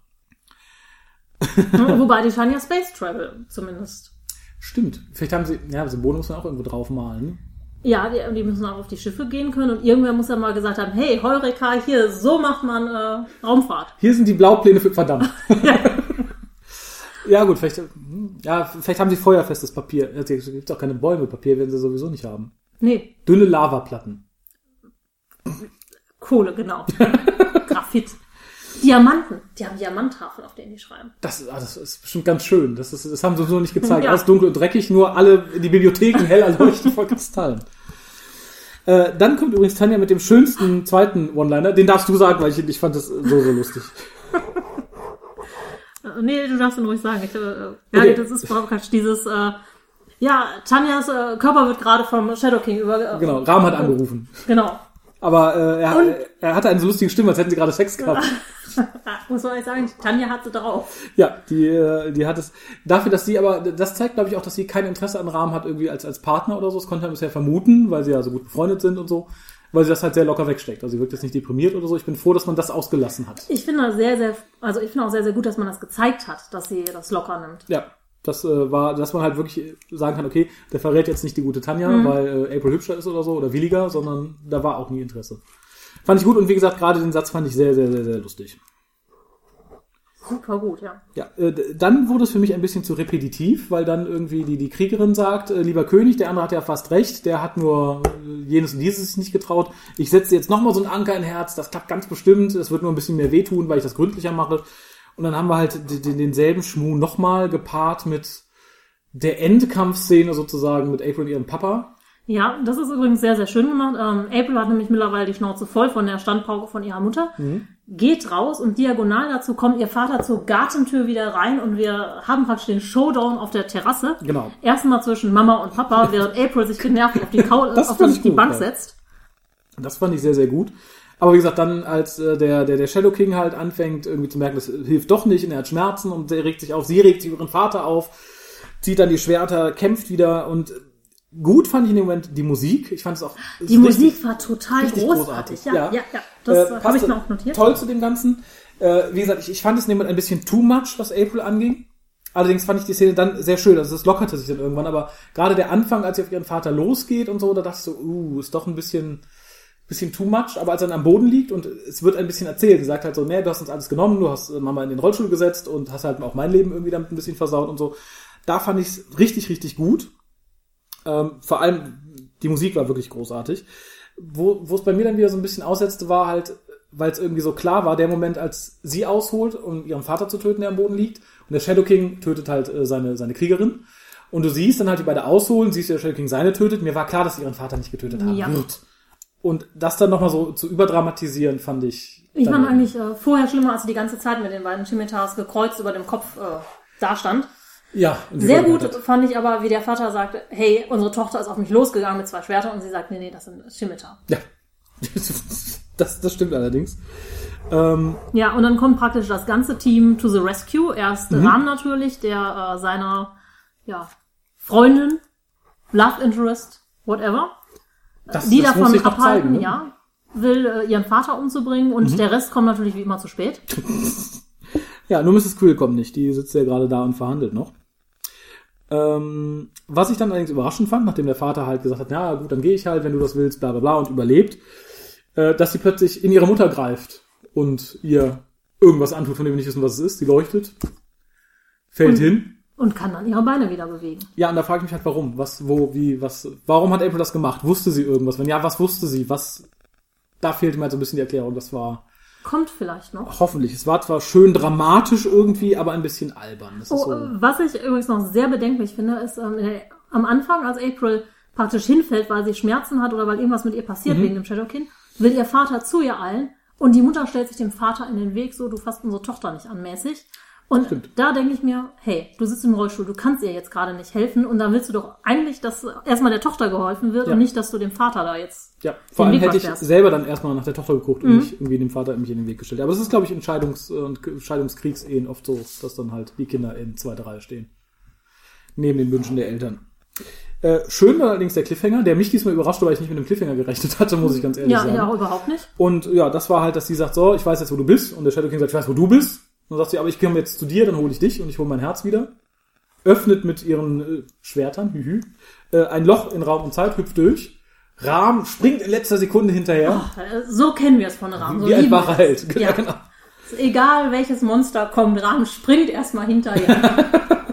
Wobei, die scheinen ja Space Travel zumindest. Stimmt. Vielleicht haben sie, ja, Symbole muss man auch irgendwo draufmalen. Ja, die, die müssen auch auf die Schiffe gehen können und irgendwer muss ja mal gesagt haben, hey, Heureka, hier, so macht man äh, Raumfahrt. Hier sind die Blaupläne für verdammt. *laughs* ja gut, vielleicht, hm, ja, vielleicht haben sie feuerfestes Papier. Es gibt auch keine Bäume, Papier werden sie sowieso nicht haben. Nee, Dünne Lavaplatten. Kohle, genau. *laughs* Graphit. Diamanten. Die haben Diamanttafeln, auf denen die schreiben. Das, ah, das ist bestimmt ganz schön. Das, ist, das haben sie so nicht gezeigt. Ja. Alles dunkel und dreckig, nur alle die Bibliotheken hell erleuchtet vor Kristallen. Äh, dann kommt übrigens Tanja mit dem schönsten zweiten One-Liner. Den darfst du sagen, weil ich, ich fand das so, so lustig. Äh, Nee, du darfst ihn ruhig sagen. Ich, äh, ja, Okay. das ist praktisch dieses, äh, ja, Tanjas äh, Körper wird gerade vom Shadow King über... Äh, Genau, Rahm hat angerufen. Genau. Aber äh, er, Und- er hatte eine so lustige Stimme, als hätten sie gerade Sex gehabt. *laughs* Muss man ehrlich sagen, Tanja hatte drauf. Ja, die, äh, die hat es. Dafür, dass sie aber, das zeigt, glaube ich, auch, dass sie kein Interesse an Rahmen hat, irgendwie als, als Partner oder so. Das konnte man bisher vermuten, weil sie ja so gut befreundet sind und so. Weil sie das halt sehr locker wegsteckt. Also sie wirkt jetzt nicht deprimiert oder so. Ich bin froh, dass man das ausgelassen hat. Ich finde sehr, sehr, also ich finde auch sehr, sehr gut, dass man das gezeigt hat, dass sie das locker nimmt. Ja, das äh, war, dass man halt wirklich sagen kann, okay, der verrät jetzt nicht die gute Tanja, weil äh, April hübscher ist oder so oder williger, sondern da war auch nie Interesse. Fand ich gut und wie gesagt, gerade den Satz fand ich sehr, sehr, sehr, sehr lustig. Super gut, ja. Ja, äh, dann wurde es für mich ein bisschen zu repetitiv, weil dann irgendwie die, die Kriegerin sagt, äh, lieber König, der andere hat ja fast recht, der hat nur äh, jenes und dieses sich nicht getraut. Ich setze jetzt nochmal so einen Anker in Herz, das klappt ganz bestimmt, es wird nur ein bisschen mehr wehtun, weil ich das gründlicher mache. Und dann haben wir halt d- d- denselben Schmuh nochmal gepaart mit der Endkampfszene sozusagen mit April und ihrem Papa. Ja, das ist übrigens sehr, sehr schön gemacht. Ähm, April hat nämlich mittlerweile die Schnauze voll von der Standpauke von ihrer Mutter. Geht raus und diagonal dazu kommt ihr Vater zur Gartentür wieder rein und wir haben praktisch den Showdown auf der Terrasse. Genau. Erstmal zwischen Mama und Papa, *laughs* während April sich genervt auf die, Kau auf die, die Bank setzt. Das fand ich sehr, sehr gut. Aber wie gesagt, dann als äh, der, der, der Shadow King halt anfängt, irgendwie zu merken, das hilft doch nicht und er hat Schmerzen und er regt sich auf, sie regt sich über ihren Vater auf, zieht dann die Schwerter, kämpft wieder und gut fand ich in dem Moment die Musik. Ich fand es auch. Die Musik richtig- war total großartig. großartig, Ja, ja. ja, ja. Das äh, habe ich mir auch notiert. Toll zu dem Ganzen. Äh, wie gesagt, ich, ich fand es in dem Moment ein bisschen too much, was April anging. Allerdings fand ich die Szene dann sehr schön. Also es lockerte sich dann irgendwann, aber gerade der Anfang, als sie auf ihren Vater losgeht und so, da dachte ich so, uh, ist doch ein bisschen, bisschen too much. Aber als er dann am Boden liegt und es wird ein bisschen erzählt, sie sagt halt so, nee, du hast uns alles genommen, du hast äh, Mama in den Rollstuhl gesetzt und hast halt auch mein Leben irgendwie damit ein bisschen versaut und so. Da fand ich es richtig, richtig gut. Ähm, vor allem die Musik war wirklich großartig. Wo wo es bei mir dann wieder so ein bisschen aussetzte, war halt, weil es irgendwie so klar war, der Moment, als sie ausholt, um ihren Vater zu töten, der am Boden liegt, und der Shadow King tötet halt äh, seine, seine Kriegerin. Und du siehst dann halt die beide ausholen, siehst, der Shadow King seine tötet. Mir war klar, dass sie ihren Vater nicht getötet haben Ja. wird. Und das dann nochmal so zu überdramatisieren, fand ich. Ich fand eigentlich äh, vorher schlimmer, als sie die ganze Zeit mit den beiden Scimitars gekreuzt über dem Kopf äh, dastand. Ja, Sehr gut hat. fand ich aber, wie der Vater sagte, hey, unsere Tochter ist auf mich losgegangen mit zwei Schwertern und sie sagt, nee, nee, das sind Scimitar. Ja. *laughs* das, das stimmt allerdings. Ähm, Ja, und dann kommt praktisch das ganze Team to the rescue. Erst Mhm. Ram natürlich, der äh, seiner ja, Freundin, Love Interest, whatever, das, die das noch abhalten, zeigen, ne? ja, will äh, ihren Vater umzubringen und der Rest kommt natürlich wie immer zu spät. *laughs* Ja, nur Mrs. Quill kommt nicht. Die sitzt ja gerade da und verhandelt noch. Ähm, was ich dann allerdings überraschend fand, nachdem der Vater halt gesagt hat, ja gut, dann gehe ich halt, wenn du das willst, bla bla bla und überlebt, äh, dass sie plötzlich in ihre Mutter greift und ihr irgendwas antut, von dem wir nicht wissen, was es ist. Sie leuchtet, fällt Und- hin. Und kann dann ihre Beine wieder bewegen. Ja, und da frage ich mich halt, warum? Was, wo, wie, was, warum hat April das gemacht? Wusste sie irgendwas? Wenn ja, was wusste sie? Was, da fehlt mir halt so ein bisschen die Erklärung. Das war Kommt vielleicht noch. hoffentlich. Es war zwar schön dramatisch irgendwie, aber ein bisschen albern. Das Oh, so. was ich übrigens noch sehr bedenklich finde, ist ähm, am Anfang, als April praktisch hinfällt, weil sie Schmerzen hat oder weil irgendwas mit ihr passiert Mhm. wegen dem Shadowkin, will ihr Vater zu ihr eilen und die Mutter stellt sich dem Vater in den Weg, so du fasst unsere Tochter nicht an mäßig. Und Stimmt. da denke ich mir, hey, du sitzt im Rollstuhl, du kannst ihr jetzt gerade nicht helfen und dann willst du doch eigentlich, dass erstmal der Tochter geholfen wird Ja. und nicht, dass du dem Vater da jetzt Ja, vor allem Weg hätte ich versperrst. selber dann erstmal nach der Tochter geguckt Mhm. und nicht irgendwie dem Vater mich in den Weg gestellt. Aber das ist, glaube ich, in Scheidungs- und Scheidungskriegsehen oft so, dass dann halt die Kinder in zweiter Reihe stehen. Neben den Wünschen der Eltern. Äh, schön war allerdings der Cliffhanger, der mich diesmal überrascht, weil ich nicht mit dem Cliffhanger gerechnet hatte, muss ich ganz ehrlich Ja, sagen. ja, auch überhaupt nicht. Und ja, das war halt, dass sie sagt, so, ich weiß jetzt, wo du bist. Und der Shadow King sagt, ich weiß, wo du bist. Und dann sagt sie, aber ich komme jetzt zu dir, dann hole ich dich und ich hole mein Herz wieder. Öffnet mit ihren äh, Schwertern, hühü, äh, ein Loch in Raum und Zeit, hüpft durch. Rahm springt in letzter Sekunde hinterher. Äh, So kennen wir es von Rahmen. So wie ein wahrer. Held. *laughs* Ja. genau. Egal welches Monster kommt, Rahmen springt erstmal hinterher. *laughs*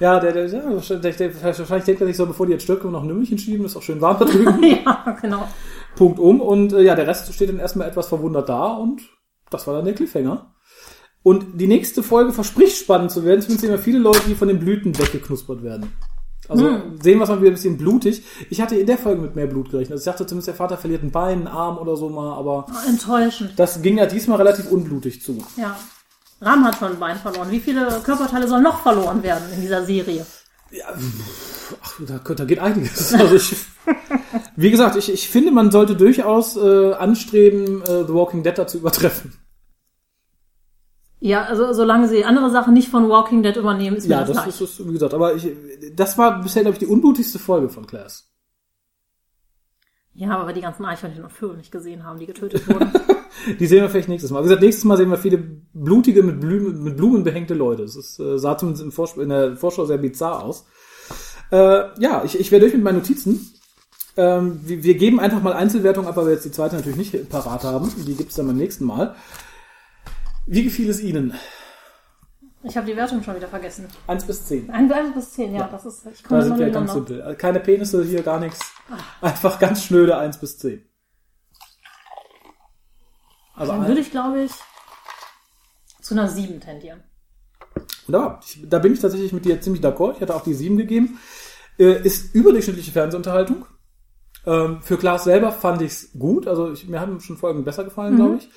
Ja, der, der, der, wahrscheinlich denkt er sich so, bevor die jetzt stirbt, wir noch ein Nümmelchen schieben, ist auch schön warm da *laughs* drüben. ja, genau. Punkt um. Und äh, ja, der Rest steht dann erstmal etwas verwundert da und das war dann der Cliffhanger. Und die nächste Folge verspricht spannend zu werden. Zumindest sehen wir viele Leute, die von den Blüten weggeknuspert werden. Also sehen wir es mal wieder ein bisschen blutig. Ich hatte in der Folge mit mehr Blut gerechnet. Also ich dachte zumindest, der Vater verliert ein Bein, einen Arm oder so mal, aber Enttäuschend. das ging ja diesmal relativ unblutig zu. Ja. Ram hat schon ein Bein verloren. Wie viele Körperteile sollen noch verloren werden in dieser Serie? Ach, da, da geht einiges. *laughs* Also ich, wie gesagt, ich, ich finde, man sollte durchaus äh, anstreben, äh, The Walking Dead da zu übertreffen. Ja, also solange sie andere Sachen nicht von Walking Dead übernehmen, ist mir Ja, das, das gleich. ist, ist, wie gesagt, aber ich, das war bisher, glaube ich, die unblutigste Folge von Class. Ja, aber die ganzen Eichhörnchen und Vögel nicht gesehen haben, die getötet wurden. *laughs* Die sehen wir vielleicht nächstes Mal. Wie gesagt, nächstes Mal sehen wir viele blutige, mit Blumen, mit Blumen behängte Leute. Das ist, äh, sah zumindest im Vorsch in der Vorschau sehr bizarr aus. Äh, ja, ich, ich wäre durch mit meinen Notizen. Ähm, wir, wir geben einfach mal Einzelwertung ab, weil wir jetzt die zweite natürlich nicht parat haben. Die gibt's dann beim nächsten Mal. Wie gefiel es Ihnen? ich habe die Wertung schon wieder vergessen. Eins bis zehn. Ein, eins bis zehn, ja, das ist, ich Da komme sind immer wir ganz simpel. Keine Penisse hier, gar nichts. Einfach ganz schnöde eins bis zehn. Also Dann würde ich, glaube ich, zu einer sieben tendieren. Wunderbar. Ich, da bin ich tatsächlich mit dir ziemlich d'accord. Ich hatte auch die 7 gegeben. Äh, ist überdurchschnittliche Fernsehunterhaltung. Ähm, für Klaas selber fand ich's gut. Also ich, mir haben schon Folgen besser gefallen, glaube ich.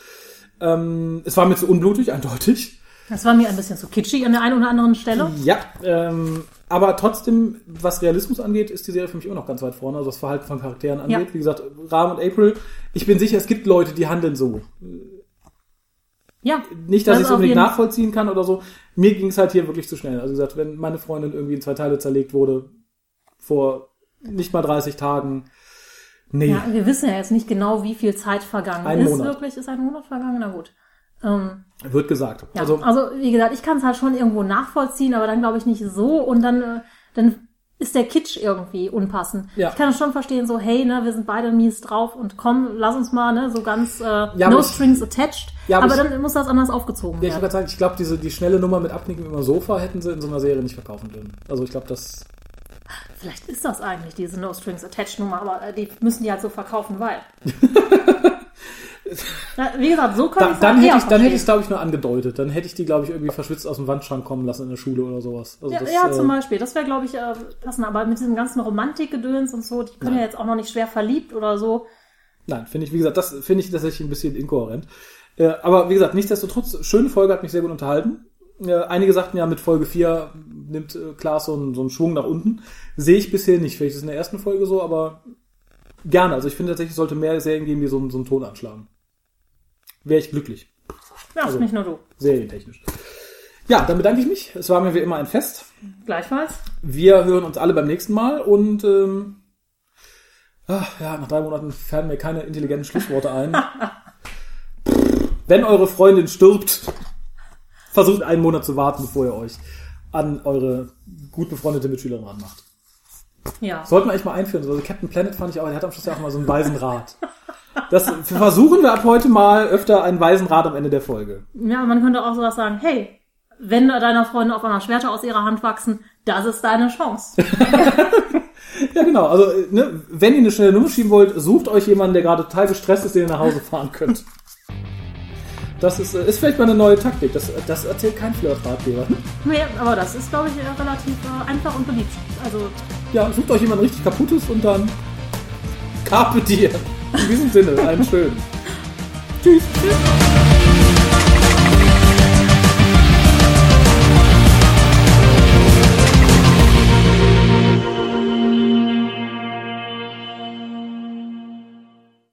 Ähm, es war mir zu unblutig, eindeutig. Das war mir ein bisschen zu kitschig an der einen oder anderen Stelle. Ja, ähm, aber trotzdem, was Realismus angeht, ist die Serie für mich immer noch ganz weit vorne. Also das Verhalten von Charakteren angeht. Ja. Wie gesagt, Rahm und April. Ich bin sicher, es gibt Leute, die handeln so. Ja. Nicht, dass Das ich es unbedingt nachvollziehen kann oder so. Mir ging es halt hier wirklich zu schnell. Also wie gesagt, wenn meine Freundin irgendwie in zwei Teile zerlegt wurde, vor nicht mal 30 Tagen, nee. Ja, wir wissen ja jetzt nicht genau, wie viel Zeit vergangen Ein ist. Monat. Wirklich, ist ein Monat vergangen? Na gut. Ähm, Wird gesagt. ja. Also, Also, wie gesagt, ich kann es halt schon irgendwo nachvollziehen, aber dann glaube ich nicht so und dann, äh, dann ist der Kitsch irgendwie unpassend. Ja. Ich kann es schon verstehen, so, hey, ne, wir sind beide mies drauf und komm, lass uns mal, ne, so ganz äh, aber no ich- strings attached. Ja, aber aber ich- dann muss das anders aufgezogen ja, ich werden. wollte sagen, ich glaube, diese, die schnelle Nummer mit Abknicken über Sofa hätten sie in so einer Serie nicht verkaufen dürfen. Also ich glaube, das, Vielleicht ist das eigentlich diese No Strings Attached Nummer, aber äh, die müssen die halt so verkaufen, weil. *laughs* Na, wie gesagt, so kann da, dann hätte ich, dann hätte ich es, glaube ich, nur angedeutet. Dann hätte ich die, glaube ich, irgendwie verschwitzt aus dem Wandschrank kommen lassen in der Schule oder sowas. Also Ja, das, ja äh, zum Beispiel. Das wäre, glaube ich, äh, passend. Aber mit diesem ganzen Romantikgedöns und so, die können ja jetzt auch noch nicht schwer verliebt oder so. Nein, finde ich, wie gesagt, das finde ich tatsächlich ein bisschen inkohärent. Äh, aber wie gesagt, nichtsdestotrotz, schöne Folge, hat mich sehr gut unterhalten. Einige sagten ja, mit Folge 4 nimmt äh, Klaas so einen, so einen Schwung nach unten. Sehe ich bisher nicht. Vielleicht ist es in der ersten Folge so, aber gerne. Also ich finde tatsächlich, es sollte mehr Serien geben, die so, einen- so einen Ton anschlagen. Wäre ich glücklich. Ja, Also- nicht nur du. Serientechnisch. Ja, dann bedanke ich mich. Es war mir wie immer ein Fest. Gleichfalls. Wir hören uns alle beim nächsten Mal und ähm, ach, ja, nach drei Monaten fallen mir keine intelligenten Schlussworte ein. *laughs* Wenn eure Freundin stirbt, versucht einen Monat zu warten, bevor ihr euch an eure gut befreundete Mitschülerin ranmacht. Ja. Sollten wir eigentlich mal einführen. Also Captain Planet fand ich auch, der hat am Schluss ja auch mal so einen weisen Rat. Das versuchen wir ab heute mal öfter einen weisen Rat am Ende der Folge. Ja, man könnte auch sowas sagen, hey, wenn deiner Freundin auf einmal Schwerter aus ihrer Hand wachsen, das ist deine Chance. *laughs* Ja, genau. Also, ne, wenn ihr eine schnelle Nummer schieben wollt, sucht euch jemanden, der gerade total gestresst ist, den ihr nach Hause fahren könnt. Das ist, äh, ist vielleicht mal eine neue Taktik. Das, das erzählt kein Flirt-Ratgeber. nee, aber das ist, glaube ich, äh, relativ äh, einfach und beliebt. Also, Ja, sucht euch jemanden richtig kaputtes und dann Carpe Diem. In diesem Sinne, einen schönen. *laughs* Tschüss. tschüss.